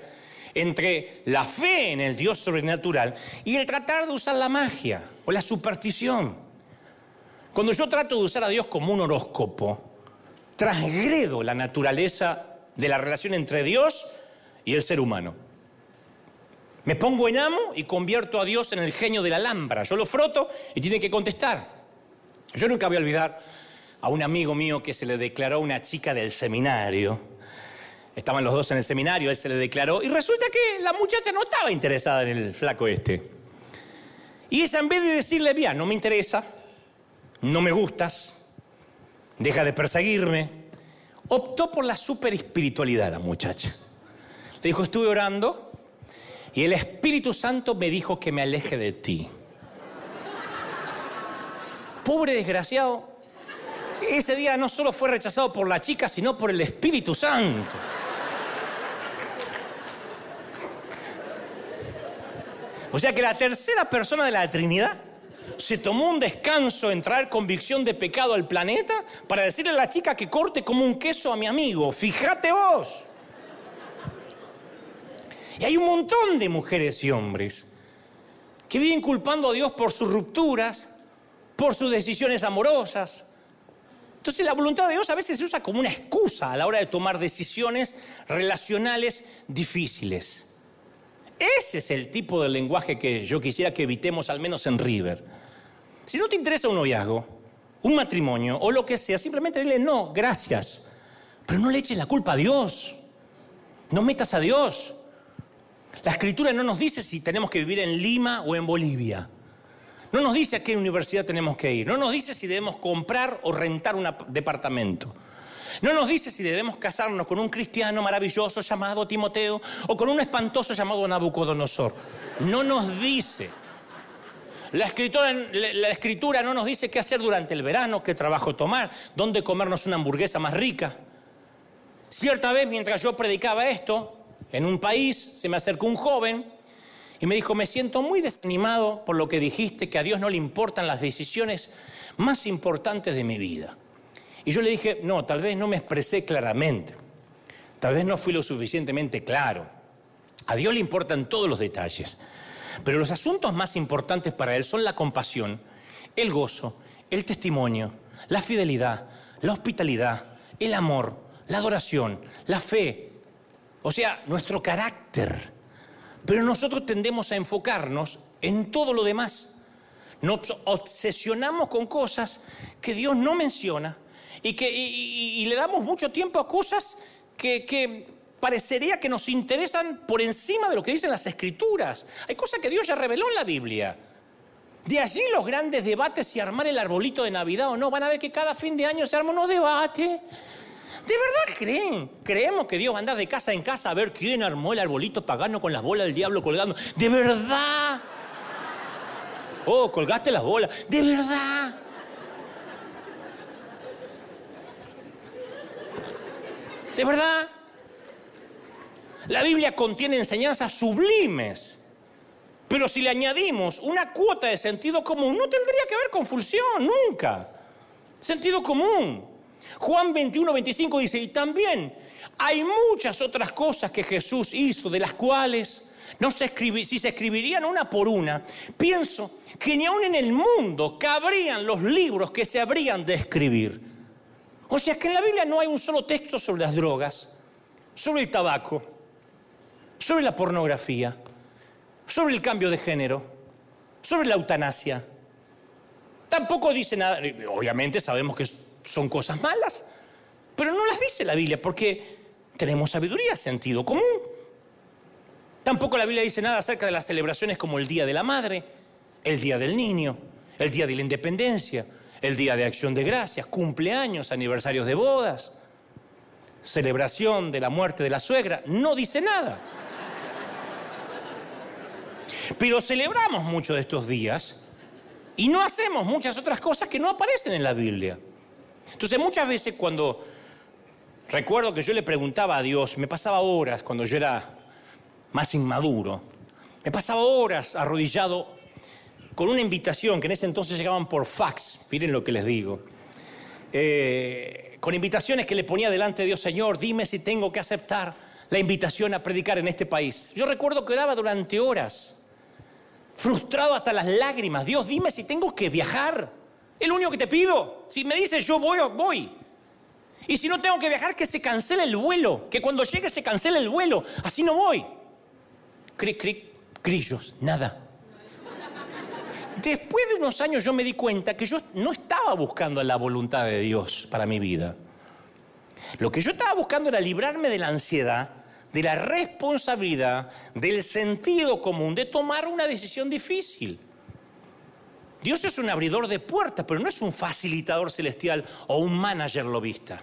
Speaker 1: entre la fe en el Dios sobrenatural y el tratar de usar la magia o la superstición. Cuando yo trato de usar a Dios como un horóscopo, transgredo la naturaleza de la relación entre Dios y el ser humano. Me pongo en amo y convierto a Dios en el genio de la lámpara. Yo lo froto y tiene que contestar. Yo nunca voy a olvidar a un amigo mío que se le declaró una chica del seminario. Estaban los dos en el seminario, él se le declaró y resulta que la muchacha no estaba interesada en el flaco este. Y ella en vez de decirle, bien, no me interesa, no me gustas, deja de perseguirme, optó por la super espiritualidad la muchacha. Le dijo, estuve orando y el Espíritu Santo me dijo que me aleje de ti. Pobre desgraciado, ese día no solo fue rechazado por la chica, sino por el Espíritu Santo. O sea que la tercera persona de la Trinidad se tomó un descanso en traer convicción de pecado al planeta para decirle a la chica que corte como un queso a mi amigo. Fíjate vos. Y hay un montón de mujeres y hombres que viven culpando a Dios por sus rupturas, por sus decisiones amorosas, entonces la voluntad de Dios a veces se usa como una excusa a la hora de tomar decisiones relacionales difíciles. Ese es el tipo de lenguaje que yo quisiera que evitemos al menos en River. Si no te interesa un noviazgo, un matrimonio o lo que sea, simplemente dile no, gracias. Pero no le eches la culpa a Dios. No metas a Dios. La escritura no nos dice si tenemos que vivir en Lima o en Bolivia. No nos dice a qué universidad tenemos que ir. No nos dice si debemos comprar o rentar un departamento. No nos dice si debemos casarnos con un cristiano maravilloso llamado Timoteo o con un espantoso llamado Nabucodonosor. No nos dice. La escritura, no nos dice qué hacer durante el verano, qué trabajo tomar, dónde comernos una hamburguesa más rica. Cierta vez, mientras yo predicaba esto, en un país se me acercó un joven y me dijo, me siento muy desanimado por lo que dijiste, que a Dios no le importan las decisiones más importantes de mi vida. Y yo le dije, no, tal vez no me expresé claramente, tal vez no fui lo suficientemente claro. A Dios le importan todos los detalles, pero los asuntos más importantes para Él son la compasión, el gozo, el testimonio, la fidelidad, la hospitalidad, el amor, la adoración, la fe, o sea, nuestro carácter. Pero nosotros tendemos a enfocarnos en todo lo demás. Nos obsesionamos con cosas que Dios no menciona y, que, y, le damos mucho tiempo a cosas que, que parecería que nos interesan por encima de lo que dicen las escrituras. Hay cosas que Dios ya reveló en la Biblia. De allí los grandes debates si armar el arbolito de Navidad o no. Van a ver que cada fin de año se arma unos debates. ¿De verdad creen? Creemos que Dios va a andar de casa en casa a ver quién armó el arbolito pagano con las bolas del diablo colgando. ¿De verdad? Oh, colgaste las bolas. ¿De verdad? ¿De verdad? La Biblia contiene enseñanzas sublimes. Pero si le añadimos una cuota de sentido común, no tendría que ver confusión, nunca. Sentido común. Juan 21, 25 dice, y también hay muchas otras cosas que Jesús hizo, de las cuales no se si se escribirían una por una, pienso que ni aún en el mundo cabrían los libros que se habrían de escribir. O sea que en la Biblia no hay un solo texto sobre las drogas, sobre el tabaco, sobre la pornografía, sobre el cambio de género, sobre la eutanasia. Tampoco dice nada, obviamente sabemos que son cosas malas, pero no las dice la Biblia porque tenemos sabiduría, sentido común. Tampoco la Biblia dice nada acerca de las celebraciones como el Día de la Madre, el Día del Niño, el Día de la Independencia, el Día de Acción de Gracias, cumpleaños, aniversarios de bodas, celebración de la muerte de la suegra. No dice nada. Pero celebramos muchos de estos días y no hacemos muchas otras cosas que no aparecen en la Biblia. Entonces muchas veces cuando recuerdo que yo le preguntaba a Dios, me pasaba horas cuando yo era más inmaduro, me pasaba horas arrodillado con una invitación que en ese entonces llegaban por fax, miren lo que les digo, eh, con invitaciones que le ponía delante de Dios, Señor, dime si tengo que aceptar la invitación a predicar en este país. Yo recuerdo que oraba durante horas, frustrado hasta las lágrimas, Dios, dime si tengo que viajar. Es lo único que te pido. Si me dices yo voy, voy. Y si no tengo que viajar, que se cancele el vuelo. Que cuando llegue se cancele el vuelo. Así no voy. Cric, cric, grillos, nada. Después de unos años yo me di cuenta que yo no estaba buscando la voluntad de Dios para mi vida. Lo que yo estaba buscando era librarme de la ansiedad, de la responsabilidad, del sentido común, de tomar una decisión difícil. Dios es un abridor de puertas, pero no es un facilitador celestial o un manager lobista.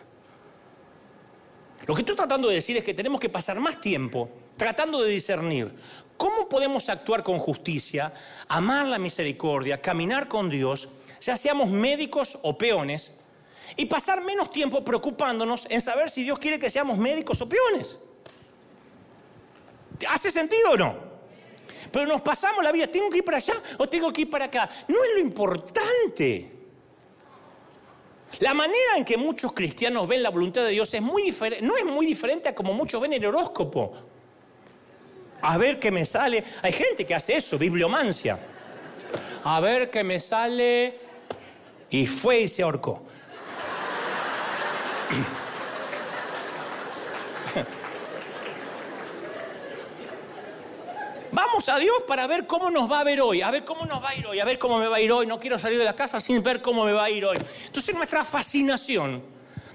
Speaker 1: Lo que estoy tratando de decir es que tenemos que pasar más tiempo tratando de discernir cómo podemos actuar con justicia, amar la misericordia, caminar con Dios, ya seamos médicos o peones, y pasar menos tiempo preocupándonos en saber si Dios quiere que seamos médicos o peones. ¿Hace sentido o no? Pero nos pasamos la vida, ¿tengo que ir para allá o tengo que ir para acá? No es lo importante. La manera en que muchos cristianos ven la voluntad de Dios es muy diferente, no es muy diferente a como muchos ven el horóscopo. A ver qué me sale. Hay gente que hace eso, bibliomancia. A ver qué me sale. Y fue y se ahorcó. Vamos a Dios para ver cómo nos va a ver hoy, a ver cómo nos va a ir hoy, a ver cómo me va a ir hoy. No quiero salir de la casa sin ver cómo me va a ir hoy. Entonces nuestra fascinación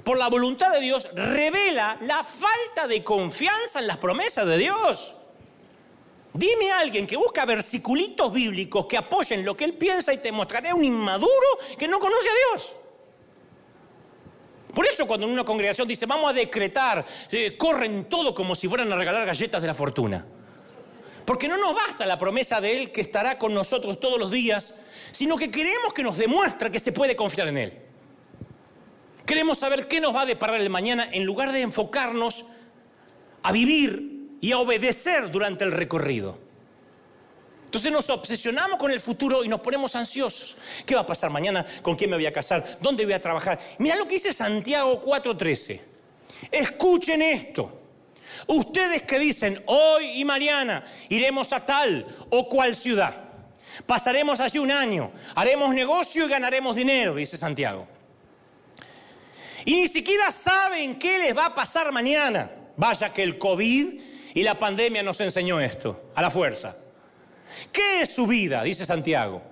Speaker 1: por la voluntad de Dios revela la falta de confianza en las promesas de Dios. Dime a alguien que busca versiculitos bíblicos que apoyen lo que él piensa y te mostraré un inmaduro que no conoce a Dios. Por eso cuando en una congregación dice, vamos a decretar, eh, corren todo como si fueran a regalar galletas de la fortuna. Porque no nos basta la promesa de Él que estará con nosotros todos los días, sino que queremos que nos demuestre que se puede confiar en Él. Queremos saber qué nos va a deparar el mañana en lugar de enfocarnos a vivir y a obedecer durante el recorrido. Entonces nos obsesionamos con el futuro y nos ponemos ansiosos. ¿Qué va a pasar mañana? ¿Con quién me voy a casar? ¿Dónde voy a trabajar? Mira lo que dice Santiago 4:13. Escuchen esto. Ustedes que dicen, hoy y mañana iremos a tal o cual ciudad, pasaremos allí un año, haremos negocio y ganaremos dinero, dice Santiago. Y ni siquiera saben qué les va a pasar mañana. Vaya que el COVID Y la pandemia nos enseñó esto, a la fuerza. ¿Qué es su vida? Dice Santiago.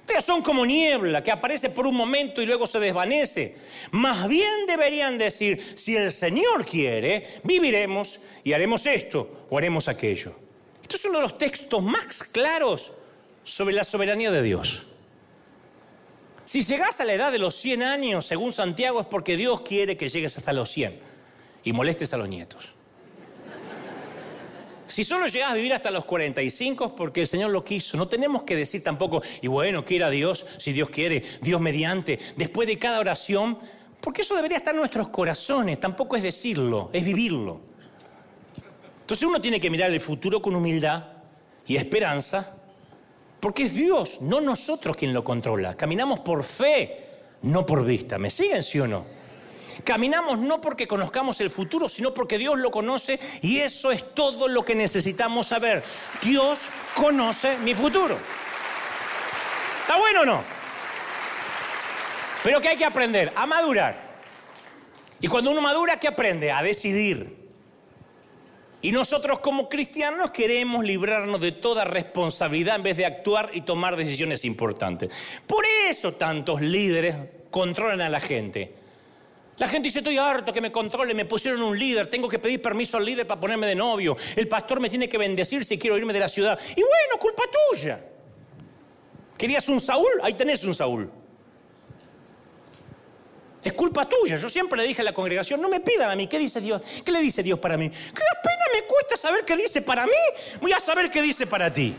Speaker 1: Ustedes son como niebla que aparece por un momento y luego se desvanece. Más bien deberían decir, si el Señor quiere, viviremos y haremos esto o haremos aquello. Esto es uno de los textos más claros sobre la soberanía de Dios. Si llegas a la edad de los 100 años, según Santiago, es porque Dios quiere que llegues hasta los 100 y molestes a los nietos. Si solo llegas a vivir hasta los 45 es porque el Señor lo quiso. No tenemos que decir tampoco, y bueno, quiera Dios, si Dios quiere, Dios mediante, después de cada oración, porque eso debería estar en nuestros corazones, tampoco es decirlo, es vivirlo. Entonces uno tiene que mirar el futuro con humildad y esperanza, porque es Dios, no nosotros quien lo controla. Caminamos por fe, no por vista. ¿Me siguen, sí o no? Caminamos no porque conozcamos el futuro, sino porque Dios lo conoce y eso es todo lo que necesitamos saber. Dios conoce mi futuro. ¿Está bueno o no? Pero ¿qué hay que aprender? A madurar. Y cuando uno madura, ¿qué aprende? A decidir. Y nosotros como cristianos queremos librarnos de toda responsabilidad en vez de actuar y tomar decisiones importantes. Por eso tantos líderes controlan a la gente. La gente dice, estoy harto que me controle, me pusieron un líder, tengo que pedir permiso al líder para ponerme de novio, el pastor me tiene que bendecir si quiero irme de la ciudad. Y bueno, culpa tuya. ¿Querías un Saúl? Ahí tenés un Saúl. Es culpa tuya. Yo siempre le dije a la congregación, no me pidan a mí, ¿qué dice Dios? ¿Qué le dice Dios para mí? ¿Qué pena me cuesta saber qué dice para mí? Voy a saber qué dice para ti.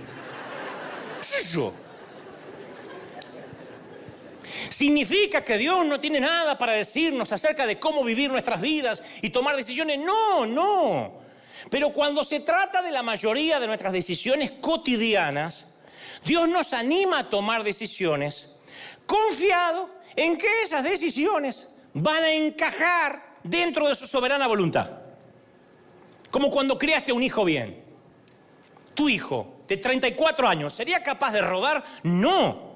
Speaker 1: ¿Significa que Dios no tiene nada para decirnos acerca de cómo vivir nuestras vidas y tomar decisiones? No, no. Pero cuando se trata de la mayoría de nuestras decisiones cotidianas, Dios nos anima a tomar decisiones confiado en que esas decisiones van a encajar dentro de su soberana voluntad. Como cuando criaste un hijo bien. Tu hijo de 34 años, ¿sería capaz de rodar? No.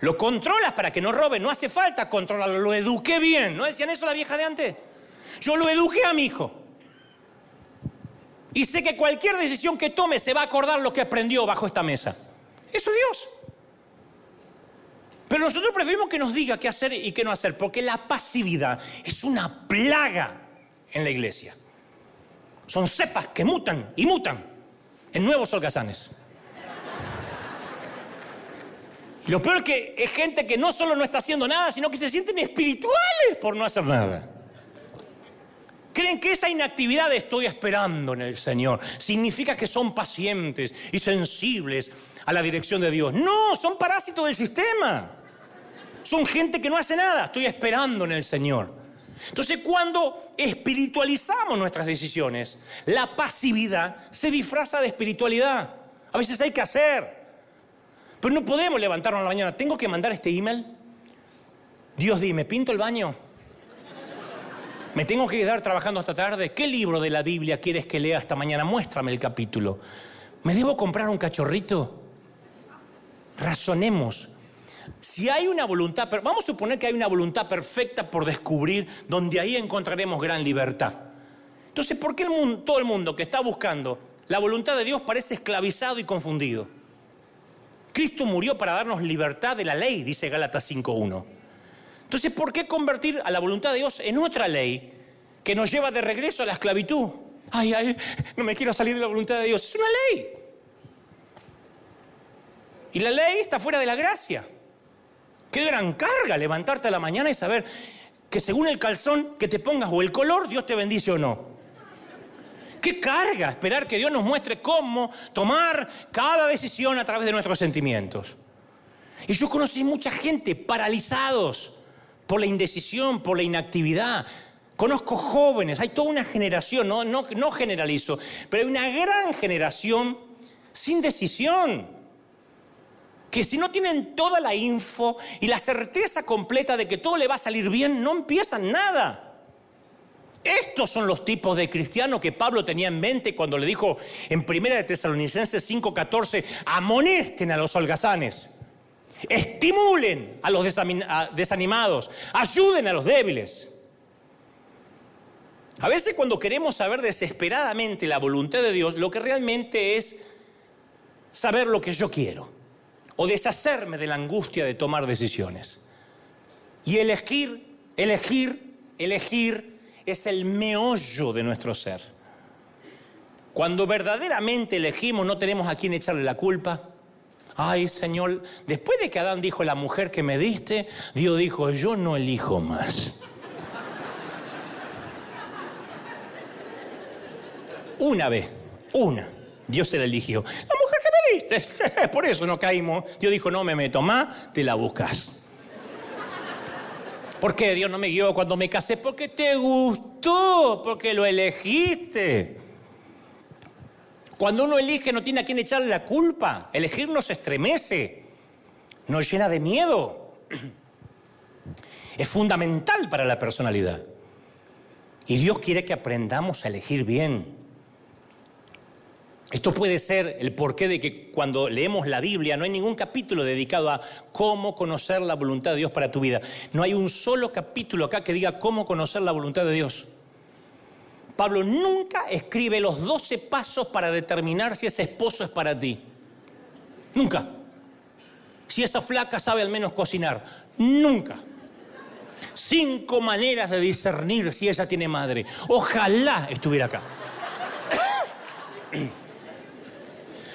Speaker 1: Lo controlas para que no robe, no hace falta controlarlo, lo eduqué bien. ¿No decían eso la vieja de antes? Yo lo eduqué a mi hijo. Y sé que cualquier decisión que tome se va a acordar lo que aprendió bajo esta mesa. Eso es Dios. Pero nosotros preferimos que nos diga qué hacer y qué no hacer, porque la pasividad es una plaga en la iglesia. Son cepas que mutan y mutan en nuevos holgazanes. Lo peor es que es gente que no solo no está haciendo nada, sino que se sienten espirituales por no hacer nada. Creen que esa inactividad de estoy esperando en el Señor significa que son pacientes y sensibles a la dirección de Dios. No, son parásitos del sistema. Son gente que no hace nada, estoy esperando en el Señor. Entonces cuando espiritualizamos nuestras decisiones, la pasividad se disfraza de espiritualidad. A veces hay que hacer, pero no podemos levantarnos a la mañana. ¿Tengo que mandar este email? Dios dime, ¿pinto el baño? ¿Me tengo que quedar trabajando hasta tarde? ¿Qué libro de la Biblia quieres que lea esta mañana? Muéstrame el capítulo. ¿Me debo comprar un cachorrito? Razonemos. Si hay una voluntad, vamos a suponer que hay una voluntad perfecta por descubrir, donde ahí encontraremos gran libertad. Entonces, ¿por qué todo el mundo que está buscando la voluntad de Dios parece esclavizado y confundido? Cristo murió para darnos libertad de la ley, dice Gálatas 5.1. Entonces, ¿por qué convertir a la voluntad de Dios en otra ley que nos lleva de regreso a la esclavitud? Ay, ay, no me quiero salir de la voluntad de Dios. Es una ley. Y la ley está fuera de la gracia. Qué gran carga levantarte a la mañana y saber que según el calzón que te pongas o el color, Dios te bendice o no. Qué carga esperar que Dios nos muestre cómo tomar cada decisión a través de nuestros sentimientos. Y yo conocí mucha gente paralizados por la indecisión, por la inactividad. Conozco jóvenes, hay toda una generación, no, no, no generalizo, pero hay una gran generación sin decisión. Que si no tienen toda la info y la certeza completa de que todo le va a salir bien, no empiezan nada. Estos son los tipos de cristianos que Pablo tenía en mente cuando le dijo en 1 de Tesalonicenses 5:14, amonesten a los holgazanes, estimulen a los desanimados, ayuden a los débiles. A veces cuando queremos saber desesperadamente la voluntad de Dios, lo que realmente es saber lo que yo quiero o deshacerme de la angustia de tomar decisiones. Y elegir, elegir, elegir es el meollo de nuestro ser. Cuando verdaderamente elegimos no tenemos a quién echarle la culpa. Ay Señor, después de que Adán dijo la mujer que me diste, Dios dijo, yo no elijo más. Una vez, una, Dios se la eligió. La mujer que me diste, por eso no caímos. Dios dijo, no me meto más, te la buscas. ¿Por qué Dios no me guió cuando me casé? Porque te gustó, porque lo elegiste. Cuando uno elige no tiene a quién echarle la culpa. Elegir nos estremece, nos llena de miedo. Es fundamental para la personalidad. Y Dios quiere que aprendamos a elegir bien. Esto puede ser el porqué de que cuando leemos la Biblia no hay ningún capítulo dedicado a cómo conocer la voluntad de Dios para tu vida. No hay un solo capítulo acá que diga cómo conocer la voluntad de Dios. Pablo nunca escribe los 12 pasos para determinar si ese esposo es para ti. Nunca. Si esa flaca sabe al menos cocinar. Nunca. Cinco maneras de discernir si ella tiene madre. Ojalá estuviera acá.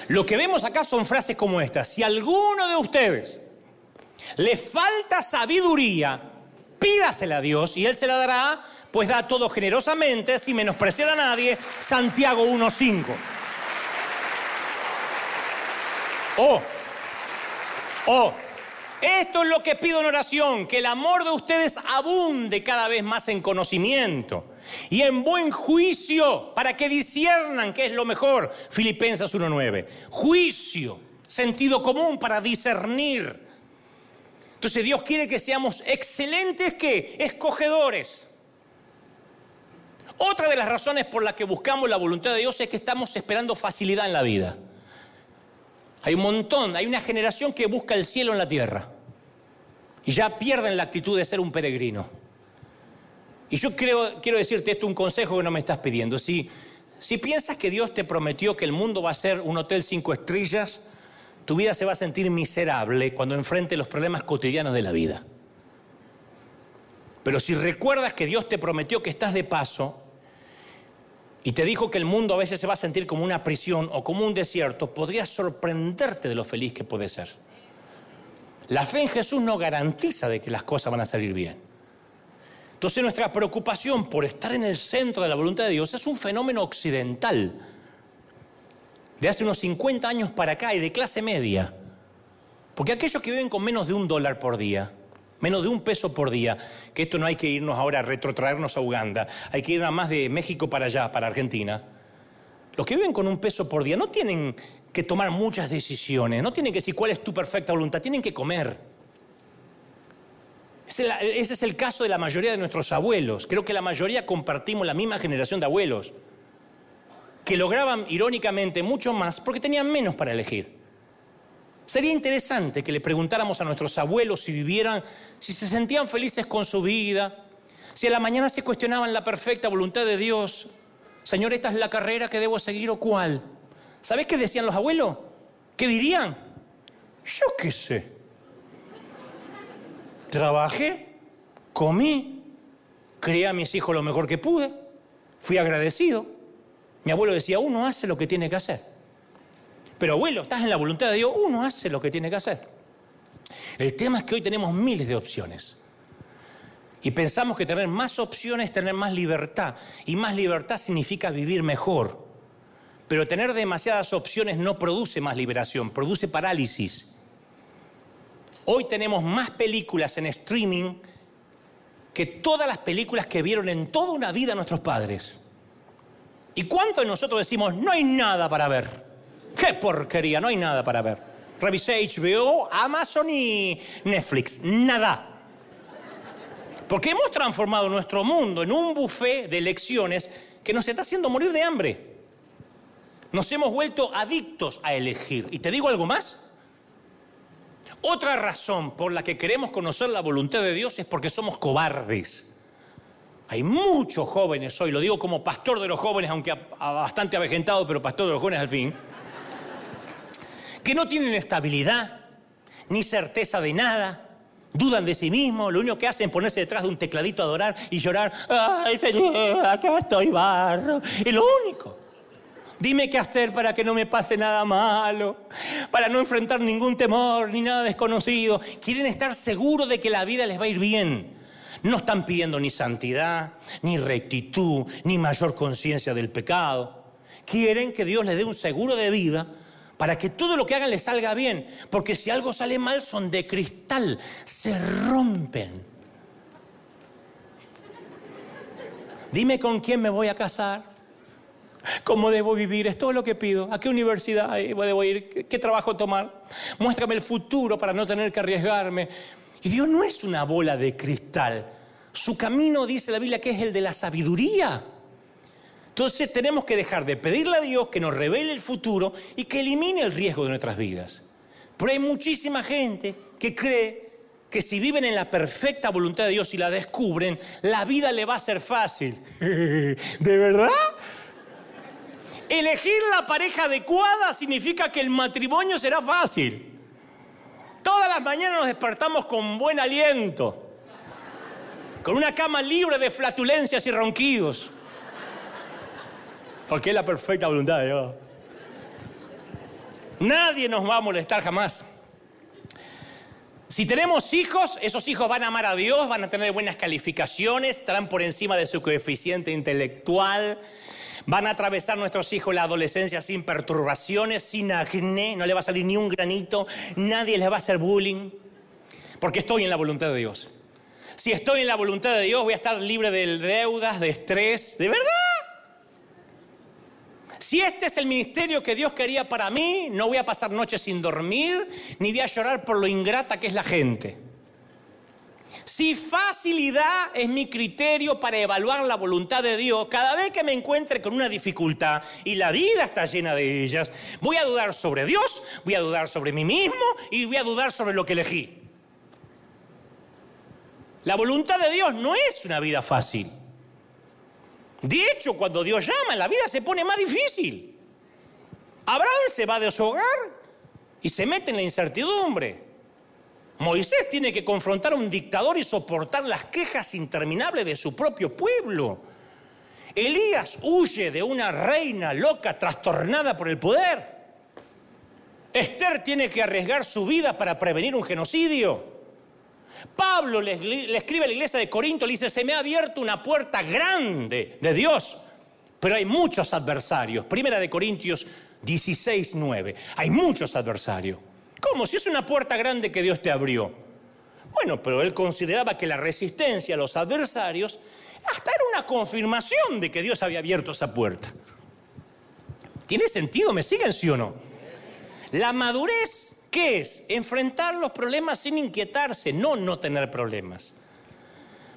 Speaker 1: Lo que vemos acá son frases como estas. Si alguno de ustedes le falta sabiduría, pídasela a Dios y Él se la dará pues da todo generosamente, sin menospreciar a nadie, Santiago 1.5. Oh, oh, esto es lo que pido en oración, que el amor de ustedes abunde cada vez más en conocimiento y en buen juicio para que disiernan qué es lo mejor. Filipenses 1.9. Juicio, sentido común para discernir. Entonces Dios quiere que seamos excelentes que escogedores. Otra de las razones por las que buscamos la voluntad de Dios es que estamos esperando facilidad en la vida. Hay un montón, hay una generación que busca el cielo en la tierra y ya pierden la actitud de ser un peregrino. Y yo creo, quiero decirte esto, un consejo que no me estás pidiendo. Si, si piensas que Dios te prometió que el mundo va a ser un hotel cinco estrellas, tu vida se va a sentir miserable cuando enfrente los problemas cotidianos de la vida. Pero si recuerdas que Dios te prometió que estás de paso y te dijo que el mundo a veces se va a sentir como una prisión o como un desierto, podrías sorprenderte de lo feliz que puede ser. La fe en Jesús no garantiza de que las cosas van a salir bien. Entonces nuestra preocupación por estar en el centro de la voluntad de Dios es un fenómeno occidental, de hace unos 50 años para acá y de clase media. Porque aquellos que viven con menos de un dólar por día, menos de un peso por día, que esto no hay que irnos ahora a retrotraernos a Uganda, hay que ir a más de México para allá, para Argentina. Los que viven con un peso por día no tienen que tomar muchas decisiones, no tienen que decir cuál es tu perfecta voluntad, tienen que comer. Ese es el caso de la mayoría de nuestros abuelos. Creo que la mayoría compartimos la misma generación de abuelos, que lograban irónicamente mucho más porque tenían menos para elegir. Sería interesante que le preguntáramos a nuestros abuelos si vivieran, si se sentían felices con su vida, si a la mañana se cuestionaban la perfecta voluntad de Dios. Señor, ¿esta es la carrera que debo seguir o cuál? ¿Sabes qué decían los abuelos? ¿Qué dirían? Yo qué sé. Trabajé, comí, crié a mis hijos lo mejor que pude, fui agradecido. Mi abuelo decía, uno hace lo que tiene que hacer. Pero abuelo, estás en la voluntad de Dios, uno hace lo que tiene que hacer. El tema es que hoy tenemos miles de opciones. Y pensamos que tener más opciones es tener más libertad. Y más libertad significa vivir mejor. Pero tener demasiadas opciones no produce más liberación, produce parálisis. Hoy tenemos más películas en streaming que todas las películas que vieron en toda una vida nuestros padres. ¿Y cuántos de nosotros decimos, no hay nada para ver? ¡Qué porquería! No hay nada para ver. Revisé HBO, Amazon y Netflix. Nada. Porque hemos transformado nuestro mundo en un buffet de elecciones que nos está haciendo morir de hambre. Nos hemos vuelto adictos a elegir. ¿Y te digo algo más? Otra razón por la que queremos conocer la voluntad de Dios es porque somos cobardes. Hay muchos jóvenes hoy, lo digo como pastor de los jóvenes, aunque bastante avejentado, pero pastor de los jóvenes al fin, que no tienen estabilidad, ni certeza de nada, dudan de sí mismos, lo único que hacen es ponerse detrás de un tecladito a adorar y llorar, ay Señor, acá estoy barro, es lo único. Dime qué hacer para que no me pase nada malo, para no enfrentar ningún temor ni nada desconocido. Quieren estar seguros de que la vida les va a ir bien. No están pidiendo ni santidad, ni rectitud, ni mayor conciencia del pecado. Quieren que Dios les dé un seguro de vida para que todo lo que hagan les salga bien. Porque si algo sale mal son de cristal, se rompen. Dime con quién me voy a casar. ¿Cómo debo vivir? Es todo lo que pido. ¿A qué universidad debo ir? ¿Qué trabajo tomar? Muéstrame el futuro para no tener que arriesgarme. Y Dios no es una bola de cristal. Su camino, dice la Biblia, que es el de la sabiduría. Entonces tenemos que dejar de pedirle a Dios que nos revele el futuro y que elimine el riesgo de nuestras vidas. Pero hay muchísima gente que cree que si viven en la perfecta voluntad de Dios y la descubren, la vida le va a ser fácil. ¿De verdad? Elegir la pareja adecuada significa que el matrimonio será fácil. Todas las mañanas nos despertamos con buen aliento, con una cama libre de flatulencias y ronquidos. Porque es la perfecta voluntad de Dios. Nadie nos va a molestar jamás. Si tenemos hijos, esos hijos van a amar a Dios, van a tener buenas calificaciones, estarán por encima de su coeficiente intelectual, Van a atravesar nuestros hijos la adolescencia sin perturbaciones, sin acné, no le va a salir ni un granito, nadie les va a hacer bullying, porque estoy en la voluntad de Dios. Si estoy en la voluntad de Dios, voy a estar libre de deudas, de estrés, de verdad. Si este es el ministerio que Dios quería para mí, no voy a pasar noches sin dormir, ni voy a llorar por lo ingrata que es la gente. Si facilidad es mi criterio para evaluar la voluntad de Dios, cada vez que me encuentre con una dificultad y la vida está llena de ellas, voy a dudar sobre Dios, voy a dudar sobre mí mismo y voy a dudar sobre lo que elegí. La voluntad de Dios no es una vida fácil. De hecho, cuando Dios llama, la vida se pone más difícil. Abraham se va de su hogar y se mete en la incertidumbre. Moisés tiene que confrontar a un dictador y soportar las quejas interminables de su propio pueblo. Elías huye de una reina loca, trastornada por el poder. Esther tiene que arriesgar su vida para prevenir un genocidio. Pablo le, escribe a la iglesia de Corinto, le dice, se me ha abierto una puerta grande de Dios, pero hay muchos adversarios. Primera de Corintios 16, 9. Hay muchos adversarios. ¿Cómo? Si es una puerta grande que Dios te abrió. Bueno, pero él consideraba que la resistencia a los adversarios hasta era una confirmación de que Dios había abierto esa puerta. ¿Tiene sentido? ¿Me siguen, sí o no? La madurez, ¿qué es? Enfrentar los problemas sin inquietarse, no no tener problemas.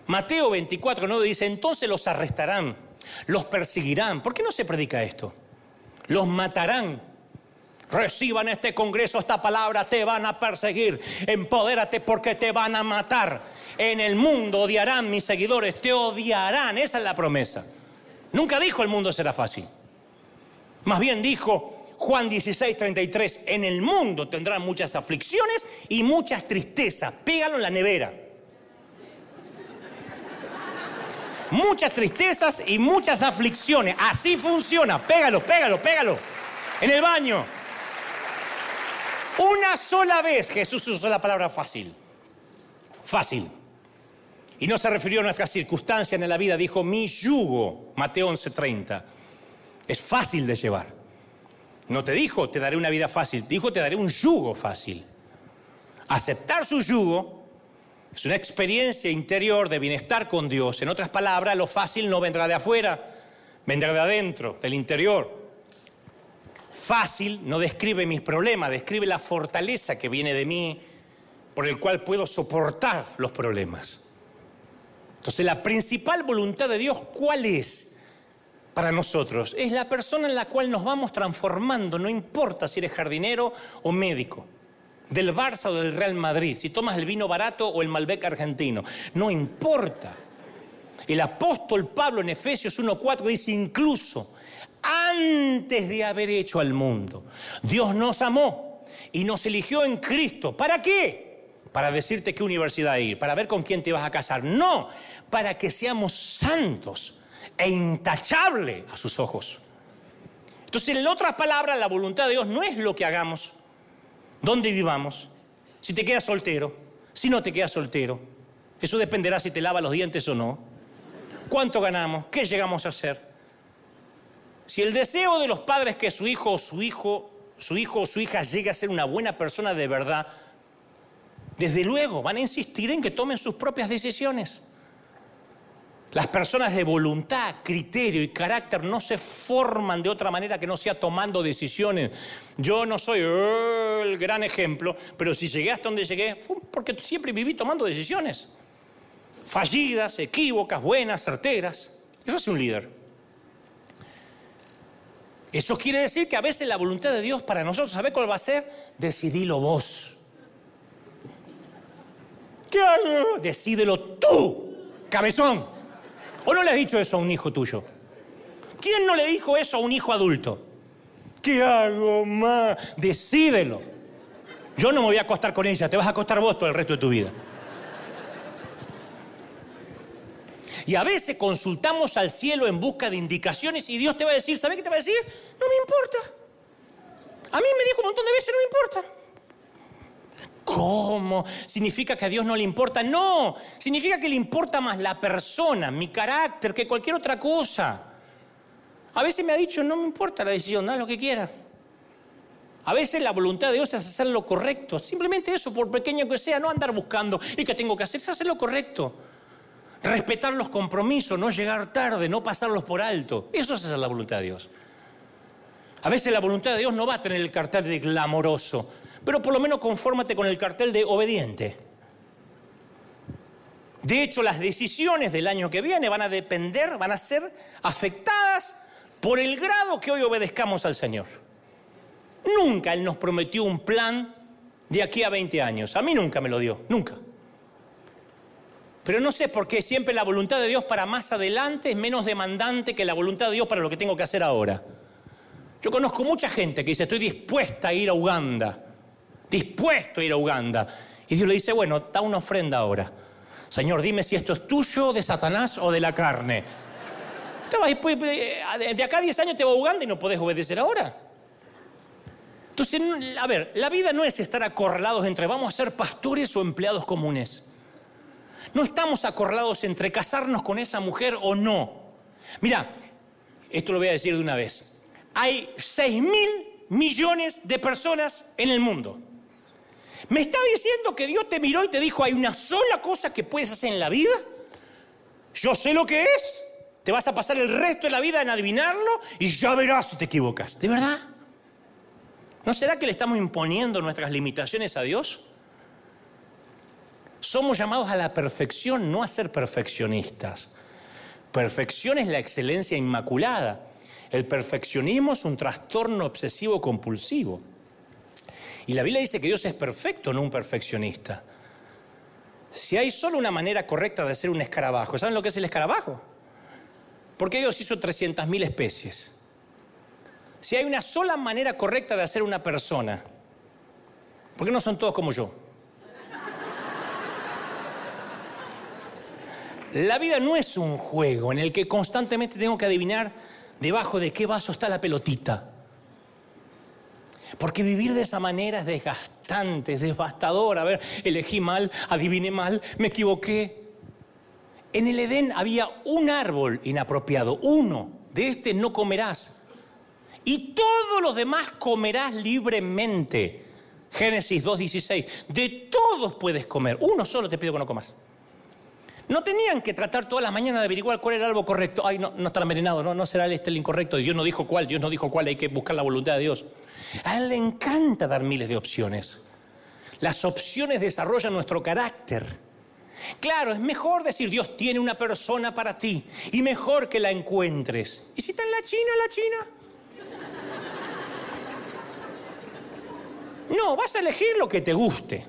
Speaker 1: Mateo 24, 9 dice, entonces los arrestarán, los perseguirán. ¿Por qué no se predica esto? Los matarán Reciban este congreso esta palabra, te van a perseguir. Empodérate porque te van a matar. En el mundo odiarán mis seguidores, te odiarán. Esa es la promesa. Nunca dijo el mundo será fácil. Más bien dijo Juan 16, 33, en el mundo tendrán muchas aflicciones y muchas tristezas. Pégalo en la nevera. Muchas tristezas y muchas aflicciones. Así funciona. Pégalo, pégalo, pégalo. En el baño. Una sola vez Jesús usó la palabra fácil. Fácil. Y no se refirió a nuestras circunstancias en la vida, dijo mi yugo, Mateo 11:30. Es fácil de llevar. No te dijo te daré una vida fácil, dijo te daré un yugo fácil. Aceptar su yugo es una experiencia interior de bienestar con Dios. En otras palabras, lo fácil no vendrá de afuera, vendrá de adentro, del interior. Fácil no describe mis problemas, describe la fortaleza que viene de mí, por el cual puedo soportar los problemas. Entonces, la principal voluntad de Dios, ¿cuál es para nosotros? Es la persona en la cual nos vamos transformando, no importa si eres jardinero o médico, del Barça o del Real Madrid, si tomas el vino barato o el Malbec argentino, no importa. El apóstol Pablo en Efesios 1.4 dice incluso, antes de haber hecho al mundo, Dios nos amó y nos eligió en Cristo. ¿Para qué? Para decirte qué universidad ir, para ver con quién te vas a casar. No, para que seamos santos e intachables a sus ojos. Entonces, en otras palabras, la voluntad de Dios no es lo que hagamos, dónde vivamos, si te quedas soltero, si no te quedas soltero. Eso dependerá si te lava los dientes o no. ¿Cuánto ganamos? ¿Qué llegamos a hacer? Si el deseo de los padres es que su hijo o su hijo, su hijo o su hija llegue a ser una buena persona de verdad, desde luego van a insistir en que tomen sus propias decisiones. Las personas de voluntad, criterio y carácter no se forman de otra manera que no sea tomando decisiones. Yo no soy eh, el gran ejemplo, pero si llegué hasta donde llegué fue porque siempre viví tomando decisiones. Fallidas, equívocas, buenas, certeras. Eso es un líder. Eso quiere decir que a veces la voluntad de Dios para nosotros, ¿sabe cuál va a ser? Decidilo vos. ¿Qué hago? Decídelo tú, cabezón. ¿O no le has dicho eso a un hijo tuyo? ¿Quién no le dijo eso a un hijo adulto? ¿Qué hago, ma? Decídelo. Yo no me voy a acostar con ella, te vas a acostar vos todo el resto de tu vida. Y a veces consultamos al cielo en busca de indicaciones y Dios te va a decir, ¿sabes qué te va a decir? No me importa. A mí me dijo un montón de veces, no me importa. ¿Cómo? ¿Significa que a Dios no le importa? No, significa que le importa más la persona, mi carácter, que cualquier otra cosa. A veces me ha dicho, no me importa la decisión, da lo que quiera. A veces la voluntad de Dios es hacer lo correcto. Simplemente eso, por pequeño que sea, no andar buscando y que tengo que hacer, es hacer lo correcto. Respetar los compromisos, no llegar tarde, no pasarlos por alto. Eso es hacer la voluntad de Dios. A veces la voluntad de Dios no va a tener el cartel de glamoroso, pero por lo menos confórmate con el cartel de obediente. De hecho, las decisiones del año que viene van a depender, van a ser afectadas por el grado que hoy obedezcamos al Señor. Nunca Él nos prometió un plan de aquí a 20 años. A mí nunca me lo dio, nunca. Pero no sé por qué siempre la voluntad de Dios para más adelante es menos demandante que la voluntad de Dios para lo que tengo que hacer ahora. Yo conozco mucha gente que dice, estoy dispuesta a ir a Uganda dispuesto a ir a Uganda. Y Dios le dice, bueno, da una ofrenda ahora. Señor, dime si esto es tuyo, de Satanás o de la carne. Eh, de acá a 10 años te va a Uganda y no podés obedecer ahora. Entonces, a ver, la vida no es estar acorralados entre vamos a ser pastores o empleados comunes. No estamos acorralados entre casarnos con esa mujer o no. Mira, esto lo voy a decir de una vez. Hay 6 mil millones de personas en el mundo. ¿Me está diciendo que Dios te miró y te dijo, hay una sola cosa que puedes hacer en la vida? Yo sé lo que es. Te vas a pasar el resto de la vida en adivinarlo y ya verás si te equivocas. ¿De verdad? ¿No será que le estamos imponiendo nuestras limitaciones a Dios? Somos llamados a la perfección, no a ser perfeccionistas. Perfección es la excelencia inmaculada. El perfeccionismo es un trastorno obsesivo compulsivo. Y la Biblia dice que Dios es perfecto, no un perfeccionista. Si hay solo una manera correcta de hacer un escarabajo, ¿saben lo que es el escarabajo? ¿Por qué Dios hizo 300.000 especies? Si hay una sola manera correcta de hacer una persona, ¿por qué no son todos como yo? La vida no es un juego en el que constantemente tengo que adivinar debajo de qué vaso está la pelotita. Porque vivir de esa manera es desgastante, es devastador. A ver, elegí mal, adiviné mal, me equivoqué. En el Edén había un árbol inapropiado, uno. De este no comerás. Y todos los demás comerás libremente. Génesis 2.16. De todos puedes comer. Uno solo te pido que no comas. No tenían que tratar toda la mañana de averiguar cuál era el correcto. Ay, no, no está envenenado, no, no será este el incorrecto. Dios no dijo cuál, Dios no dijo cuál, hay que buscar la voluntad de Dios. A Él le encanta dar miles de opciones. Las opciones desarrollan nuestro carácter. Claro, es mejor decir Dios tiene una persona para ti y mejor que la encuentres. ¿Y si está en la China, la China? No, vas a elegir lo que te guste,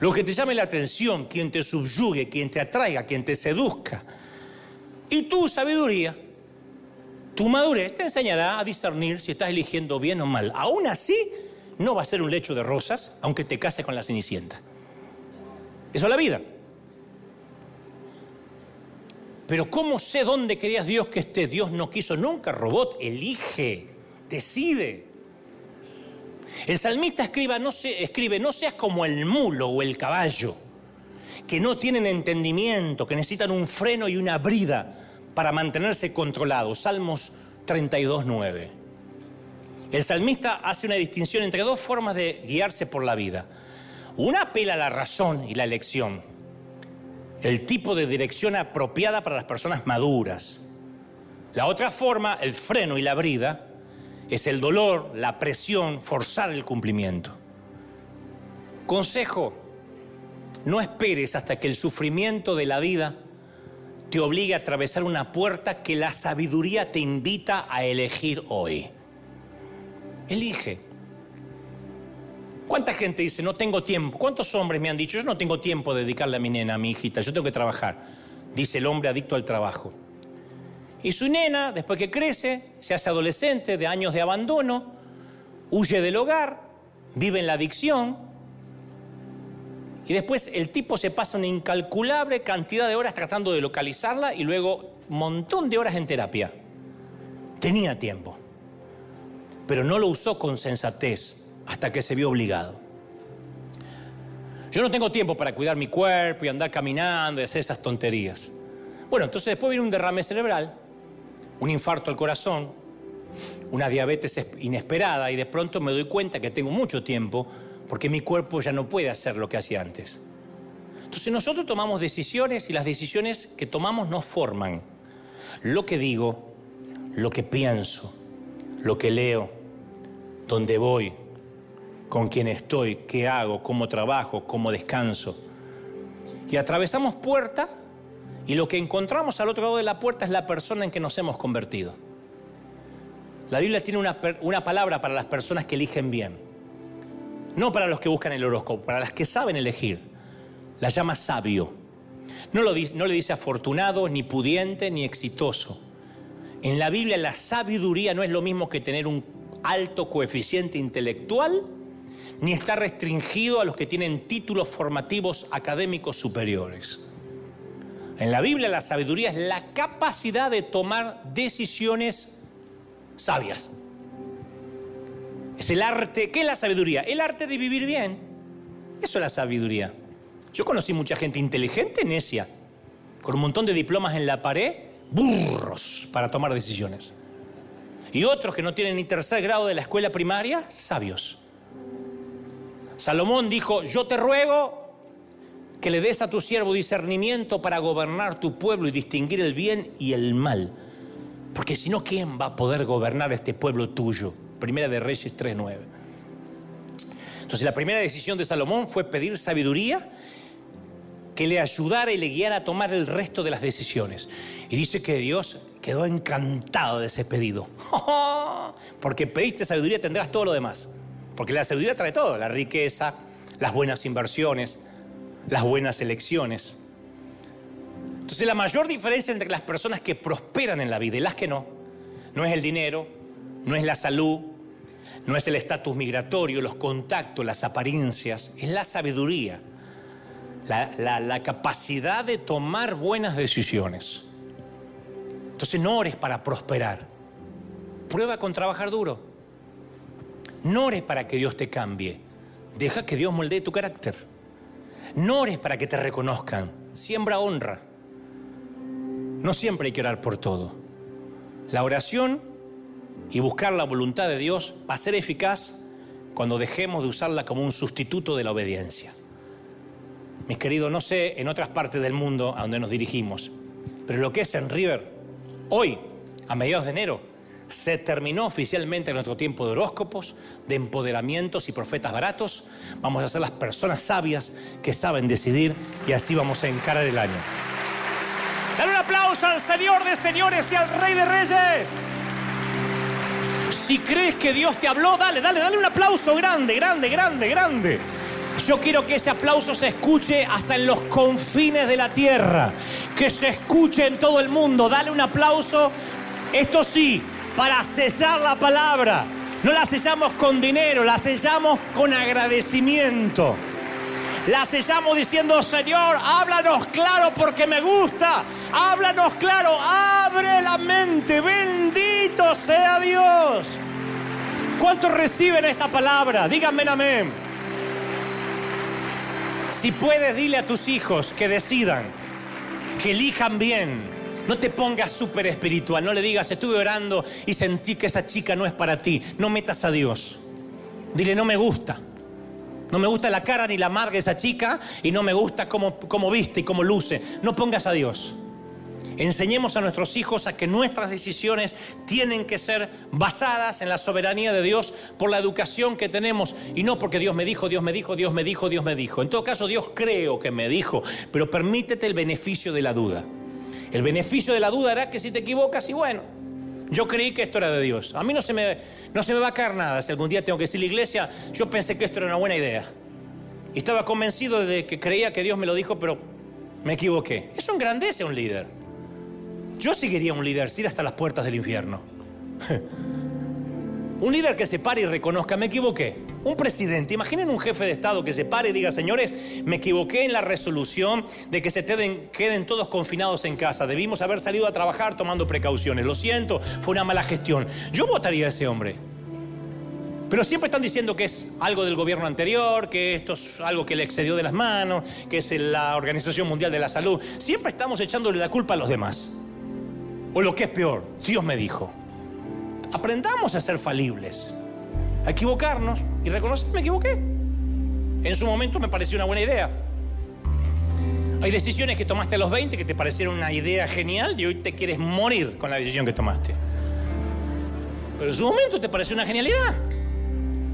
Speaker 1: lo que te llame la atención, quien te subyugue, quien te atraiga, quien te seduzca. Y tu sabiduría, tu madurez te enseñará a discernir si estás eligiendo bien o mal. Aún así, no va a ser un lecho de rosas, aunque te cases con la cenicienta. Eso es la vida. Pero ¿cómo sé dónde querías Dios que esté? Dios no quiso nunca robot, elige, decide. El salmista escribe no, escribe, no seas como el mulo o el caballo, que no tienen entendimiento, que necesitan un freno y una brida para mantenerse controlados. Salmos 32, 9. El salmista hace una distinción entre dos formas de guiarse por la vida. Una apela a la razón y la elección, el tipo de dirección apropiada para las personas maduras. La otra forma, el freno y la brida, es el dolor, la presión, forzar el cumplimiento. Consejo, no esperes hasta que el sufrimiento de la vida te obligue a atravesar una puerta que la sabiduría te invita a elegir hoy. Elige. ¿Cuánta gente dice, no tengo tiempo? ¿Cuántos hombres me han dicho, yo no tengo tiempo de dedicarle a mi nena, a mi hijita, yo tengo que trabajar? Dice el hombre adicto al trabajo. Y su nena, después que crece, se hace adolescente de años de abandono, huye del hogar, vive en la adicción, y después el tipo se pasa una incalculable cantidad de horas tratando de localizarla y luego un montón de horas en terapia. Tenía tiempo, pero no lo usó con sensatez hasta que se vio obligado. Yo no tengo tiempo para cuidar mi cuerpo y andar caminando y hacer esas tonterías. Bueno, entonces después viene un derrame cerebral, un infarto al corazón, una diabetes inesperada y de pronto me doy cuenta que tengo mucho tiempo porque mi cuerpo ya no puede hacer lo que hacía antes. Entonces nosotros tomamos decisiones y las decisiones que tomamos nos forman. Lo que digo, lo que pienso, lo que leo, dónde voy, con quién estoy, qué hago, cómo trabajo, cómo descanso. Y atravesamos puerta y lo que encontramos al otro lado de la puerta es la persona en que nos hemos convertido. La Biblia tiene una, una palabra para las personas que eligen bien. No para los que buscan el horóscopo, para las que saben elegir. La llama sabio. No, lo, no le dice afortunado, ni pudiente, ni exitoso. En la Biblia la sabiduría no es lo mismo que tener un alto coeficiente intelectual, ni está restringido a los que tienen títulos formativos académicos superiores. En la Biblia la sabiduría es la capacidad de tomar decisiones sabias. Es el arte. ¿Qué es la sabiduría? El arte de vivir bien. Eso es la sabiduría. Yo conocí mucha gente inteligente, necia, con un montón de diplomas en la pared, burros para tomar decisiones. Y otros que no tienen ni tercer grado de la escuela primaria, sabios. Salomón dijo, yo te ruego que le des a tu siervo discernimiento para gobernar tu pueblo y distinguir el bien y el mal. Porque si no, ¿quién va a poder gobernar este pueblo tuyo? Primera de Reyes 3.9. Entonces la primera decisión de Salomón fue pedir sabiduría que le ayudara y le guiara a tomar el resto de las decisiones. Y dice que Dios quedó encantado de ese pedido. Porque pediste sabiduría, tendrás todo lo demás. Porque la sabiduría trae todo, la riqueza, las buenas inversiones, las buenas elecciones. Entonces la mayor diferencia entre las personas que prosperan en la vida y las que no, no es el dinero, no es la salud, no es el estatus migratorio, los contactos, las apariencias, es la sabiduría, la, capacidad de tomar buenas decisiones. Entonces no ores para prosperar, prueba con trabajar duro. No ores para que Dios te cambie, deja que Dios moldee tu carácter. No ores para que te reconozcan, siembra honra. No siempre hay que orar por todo. La oración y buscar la voluntad de Dios va a ser eficaz cuando dejemos de usarla como un sustituto de la obediencia. Mis queridos, no sé en otras partes del mundo a donde nos dirigimos, pero lo que es en River, hoy, a mediados de enero, se terminó oficialmente nuestro tiempo de horóscopos, de empoderamientos y profetas baratos. Vamos a ser las personas sabias que saben decidir y así vamos a encarar el año. Dale un aplauso al Señor de señores y al Rey de reyes. Si crees que Dios te habló, dale, dale, dale un aplauso grande, grande, grande, grande. Yo quiero que ese aplauso se escuche hasta en los confines de la tierra. que se escuche en todo el mundo. Dale un aplauso, esto sí, para sellar la palabra. No la sellamos con dinero, la sellamos con agradecimiento. La sellamos diciendo, Señor, háblanos claro porque me gusta. Háblanos claro, abre la mente. Bendito sea Dios. ¿Cuántos reciben esta palabra? Díganme amén. Si puedes, dile a tus hijos que decidan, que elijan bien. No te pongas súper espiritual, no le digas, estuve orando y sentí que esa chica no es para ti. No metas a Dios. Dile, no me gusta. No me gusta la cara ni la madre de esa chica y no me gusta cómo, cómo viste y cómo luce. No pongas a Dios. Enseñemos a nuestros hijos a que nuestras decisiones tienen que ser basadas en la soberanía de Dios por la educación que tenemos y no porque Dios me dijo, Dios me dijo, Dios me dijo, Dios me dijo. En todo caso, Dios creo que me dijo, pero permítete el beneficio de la duda. El beneficio de la duda hará que si te equivocas, y bueno, yo creí que esto era de Dios. A mí no se me, no se me va a caer nada si algún día tengo que decir la iglesia, yo pensé que esto era una buena idea. Y estaba convencido de que creía que Dios me lo dijo, pero me equivoqué. Eso engrandece a un líder. Yo seguiría un líder, ir hasta las puertas del infierno. un líder que se pare y reconozca, me equivoqué. Un presidente, imaginen un jefe de Estado que se pare y diga, señores, me equivoqué en la resolución de que se queden, todos confinados en casa. Debimos haber salido a trabajar tomando precauciones. Lo siento, fue una mala gestión. Yo votaría a ese hombre. Pero siempre están diciendo que es algo del gobierno anterior, que esto es algo que le excedió de las manos, que es la Organización Mundial de la Salud. Siempre estamos echándole la culpa a los demás. O lo que es peor, Dios me dijo. Aprendamos a ser falibles, a equivocarnos y reconocer, me equivoqué. En su momento me pareció una buena idea. Hay decisiones que tomaste a los 20 que te parecieron una idea genial y hoy te quieres morir con la decisión que tomaste. Pero en su momento te pareció una genialidad.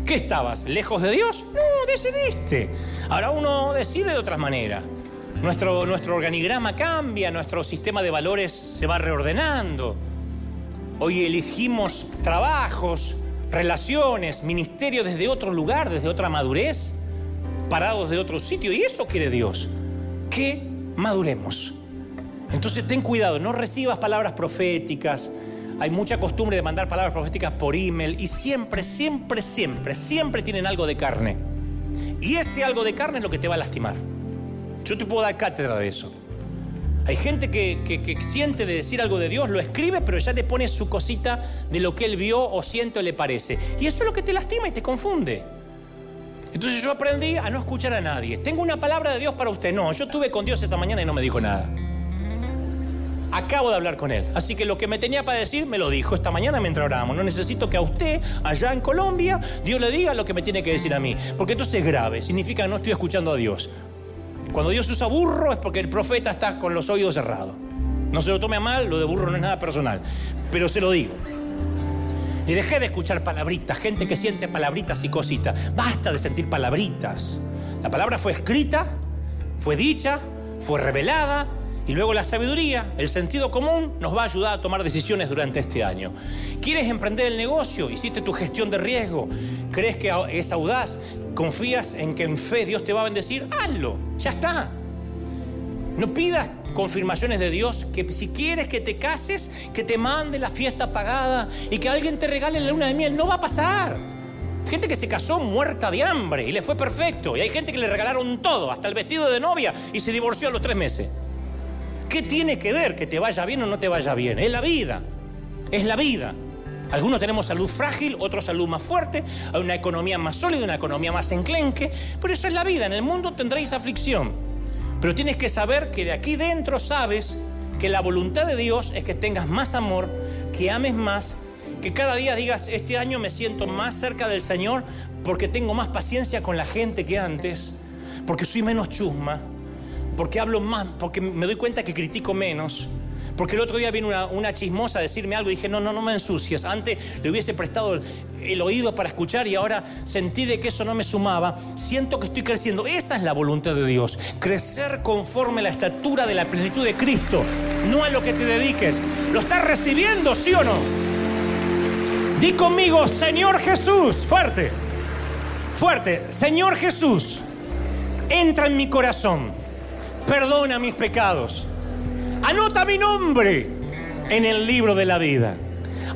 Speaker 1: ¿Qué estabas? ¿Lejos de Dios? No, decidiste. Ahora uno decide de otra manera. Nuestro, nuestro organigrama cambia, nuestro sistema de valores se va reordenando. Hoy elegimos trabajos, relaciones, ministerios desde otro lugar, desde otra madurez, parados de otro sitio. Y eso quiere Dios, que maduremos. Entonces ten cuidado, no recibas palabras proféticas. Hay mucha costumbre de mandar palabras proféticas por email y siempre, siempre, siempre, siempre tienen algo de carne. Y ese algo de carne es lo que te va a lastimar. Yo te puedo dar cátedra de eso. Hay gente que, siente de decir algo de Dios, lo escribe, pero ya le pone su cosita de lo que él vio o siente o le parece. Y eso es lo que te lastima y te confunde. Entonces yo aprendí a no escuchar a nadie. Tengo una palabra de Dios para usted. No, yo estuve con Dios esta mañana y no me dijo nada. Acabo de hablar con él. Así que lo que me tenía para decir me lo dijo esta mañana mientras orábamos. No necesito que a usted, allá en Colombia, Dios le diga lo que me tiene que decir a mí. Porque entonces es grave. Significa que no estoy escuchando a Dios. Cuando Dios usa burro es porque el profeta está con los oídos cerrados. No se lo tome a mal, lo de burro no es nada personal, pero se lo digo. Y dejé de escuchar palabritas, gente que siente palabritas y cositas. Basta de sentir palabritas. La palabra fue escrita, fue dicha, fue revelada, y luego la sabiduría, el sentido común, nos va a ayudar a tomar decisiones durante este año. ¿Quieres emprender el negocio? ¿Hiciste tu gestión de riesgo? ¿Crees que es audaz? ¿Confías en que en fe Dios te va a bendecir? Hazlo, ya está. No pidas confirmaciones de Dios que si quieres que te cases, que te mande la fiesta pagada y que alguien te regale la luna de miel. No va a pasar. Gente que se casó muerta de hambre y le fue perfecto. Y hay gente que le regalaron todo, hasta el vestido de novia, y se divorció a los tres meses. ¿Qué tiene que ver que te vaya bien o no te vaya bien? Es la vida. Es la vida. Algunos tenemos salud frágil, otros salud más fuerte, hay una economía más sólida, una economía más enclenque, pero eso es la vida. En el mundo tendréis aflicción. Pero tienes que saber que de aquí dentro sabes que la voluntad de Dios es que tengas más amor, que ames más, que cada día digas, este año me siento más cerca del Señor porque tengo más paciencia con la gente que antes, porque soy menos chusma, porque hablo más, porque me doy cuenta que critico menos. Porque el otro día vino una, chismosa a decirme algo y dije, no, no, no me ensucias. Antes le hubiese prestado el, oído para escuchar y ahora sentí de que eso no me sumaba. Siento que estoy creciendo. Esa es la voluntad de Dios. Crecer conforme la estatura de la plenitud de Cristo. No a lo que te dediques. ¿Lo estás recibiendo, sí o no? Di conmigo, Señor Jesús. Fuerte. Fuerte. Señor Jesús. Entra en mi corazón perdona mis pecados, Anota mi nombre en el libro de la vida.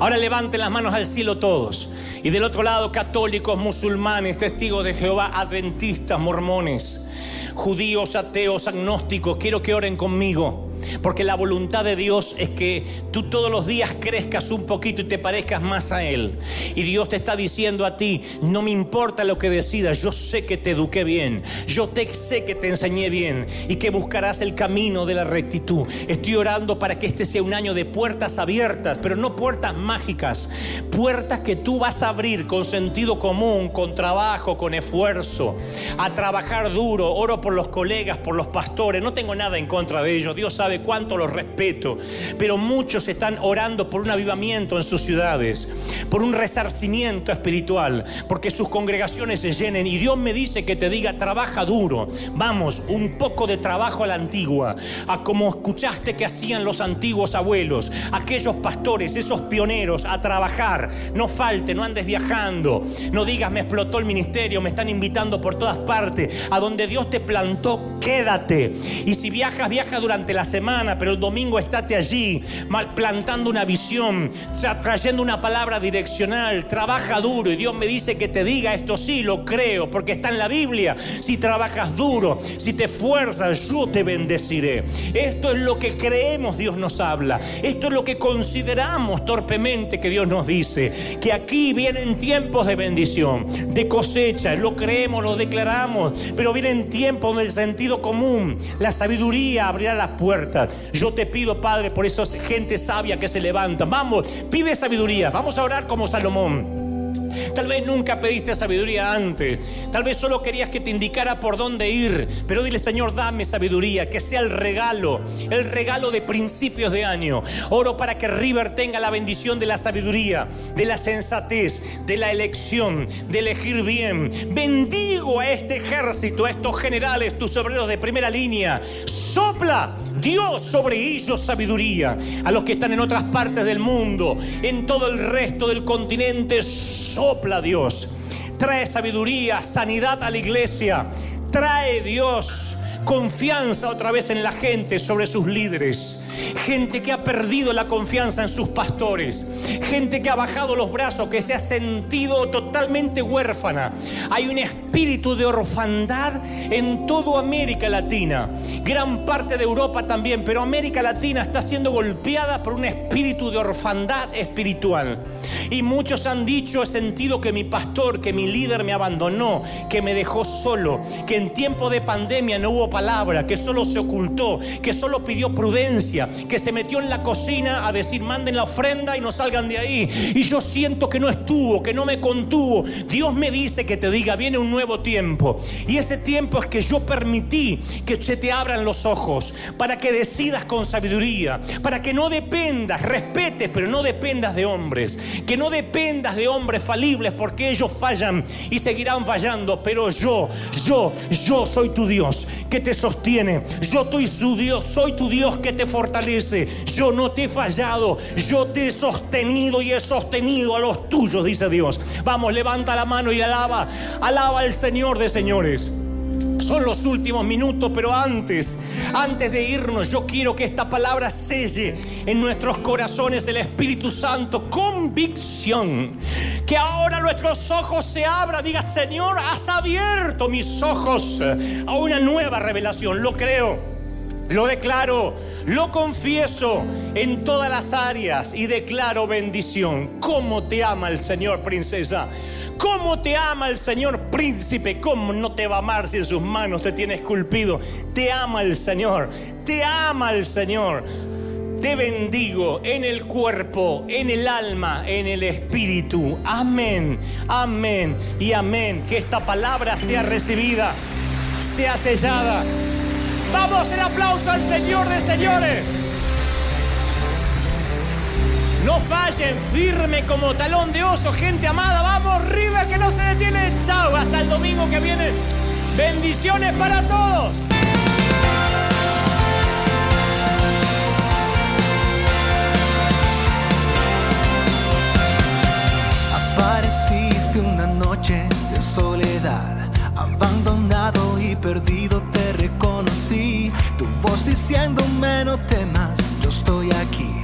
Speaker 1: Ahora levanten las manos al cielo todos. Y del otro lado, católicos, musulmanes, testigos de Jehová, adventistas, mormones, judíos, ateos, agnósticos, quiero que oren conmigo. Porque la voluntad de Dios es que tú todos los días crezcas un poquito y te parezcas más a Él. Y Dios te está diciendo a ti, no me importa lo que decidas, yo sé que te eduqué bien, yo te, sé que te enseñé bien y que buscarás el camino de la rectitud. Estoy orando para que este sea un año de puertas abiertas, pero no puertas mágicas, puertas que tú vas a abrir con sentido común, con trabajo, con esfuerzo, a trabajar duro. Oro por los colegas, por los pastores, no tengo nada en contra de ellos, Dios sabe cuánto los respeto, pero muchos están orando por un avivamiento en sus ciudades, por un resarcimiento espiritual, porque sus congregaciones se llenen. Y Dios me dice que te diga, trabaja duro, vamos, un poco de trabajo a la antigua, a como escuchaste que hacían los antiguos abuelos, aquellos pastores, esos pioneros, a trabajar, no falte, no andes viajando, no digas me explotó el ministerio, me están invitando por todas partes, a donde Dios te plantó, quédate. Y si viajas, viaja durante la semana pero el domingo estate allí, plantando una visión, trayendo una palabra direccional, trabaja duro y Dios me dice que te diga esto sí, lo creo, porque está en la Biblia. Si trabajas duro, si te esfuerzas, yo te bendeciré. Esto es lo que creemos Dios nos habla. Esto es lo que consideramos torpemente que Dios nos dice. Que aquí vienen tiempos de bendición, de cosecha, lo creemos, lo declaramos, pero vienen tiempos del sentido común. La sabiduría abrirá las puertas yo te pido, Padre, por esa gente sabia que se levanta. Vamos, pide sabiduría. Vamos a orar como Salomón. Tal vez nunca pediste sabiduría antes. Tal vez solo querías que te indicara por dónde ir. Pero dile, Señor, dame sabiduría. Que sea el regalo, el regalo de principios de año. Oro para que River tenga la bendición de la sabiduría, de la sensatez, de la elección, de elegir bien. Bendigo a este ejército, a estos generales, tus obreros de primera línea. Sopla Dios sobre ellos sabiduría. A los que están en otras partes del mundo, en todo el resto del continente, sopla Dios. Trae sabiduría, sanidad a la iglesia. Trae Dios confianza otra vez en la gente sobre sus líderes gente que ha perdido la confianza en sus pastores, gente que ha bajado los brazos, que se ha sentido totalmente huérfana. Hay un espíritu de orfandad en toda América Latina, gran parte de Europa también, pero América Latina está siendo golpeada por un espíritu de orfandad espiritual. Y muchos han dicho, he sentido que mi pastor, que mi líder me abandonó, que me dejó solo, que en tiempo de pandemia no hubo palabra, que solo se ocultó, que solo pidió prudencia, que se metió en la cocina a decir manden la ofrenda y no salgan de ahí. Y yo siento que no estuvo, que no me contuvo. Dios me dice que te diga, viene un nuevo tiempo. Y ese tiempo es que yo permití que se te abran los ojos para que decidas con sabiduría, para que no dependas, respetes, pero no dependas de hombres, que no dependas de hombres falibles porque ellos fallan y seguirán fallando, pero yo, yo, yo soy tu Dios que te sostiene, yo soy su Dios, soy tu Dios que te fortalece yo no te he fallado, yo te he sostenido y he sostenido a los tuyos, dice Dios. Vamos, levanta la mano y alaba, alaba al Señor de señores. Son los últimos minutos, pero antes, antes de irnos, yo quiero que esta palabra selle en nuestros corazones el Espíritu Santo, convicción. Que ahora nuestros ojos se abran, diga, Señor, has abierto mis ojos a una nueva revelación. Lo creo, lo declaro lo confieso en todas las áreas y declaro bendición. ¿Cómo te ama el Señor, princesa? ¿Cómo te ama el Señor, príncipe? ¿Cómo no te va a amar si en sus manos te tiene esculpido? Te ama el Señor, te ama el Señor. Te bendigo en el cuerpo, en el alma, en el espíritu. Amén, amén y amén. Que esta palabra sea recibida, sea sellada Vamos, el aplauso al Señor de señores. No fallen, firme como talón de oso, gente amada. Vamos, River, que no se detiene. Chao, hasta el domingo que viene. Bendiciones para todos.
Speaker 2: Apareciste una noche de soledad, abandonado y perdido te reconocí. Tu voz diciéndome no temas, yo estoy aquí.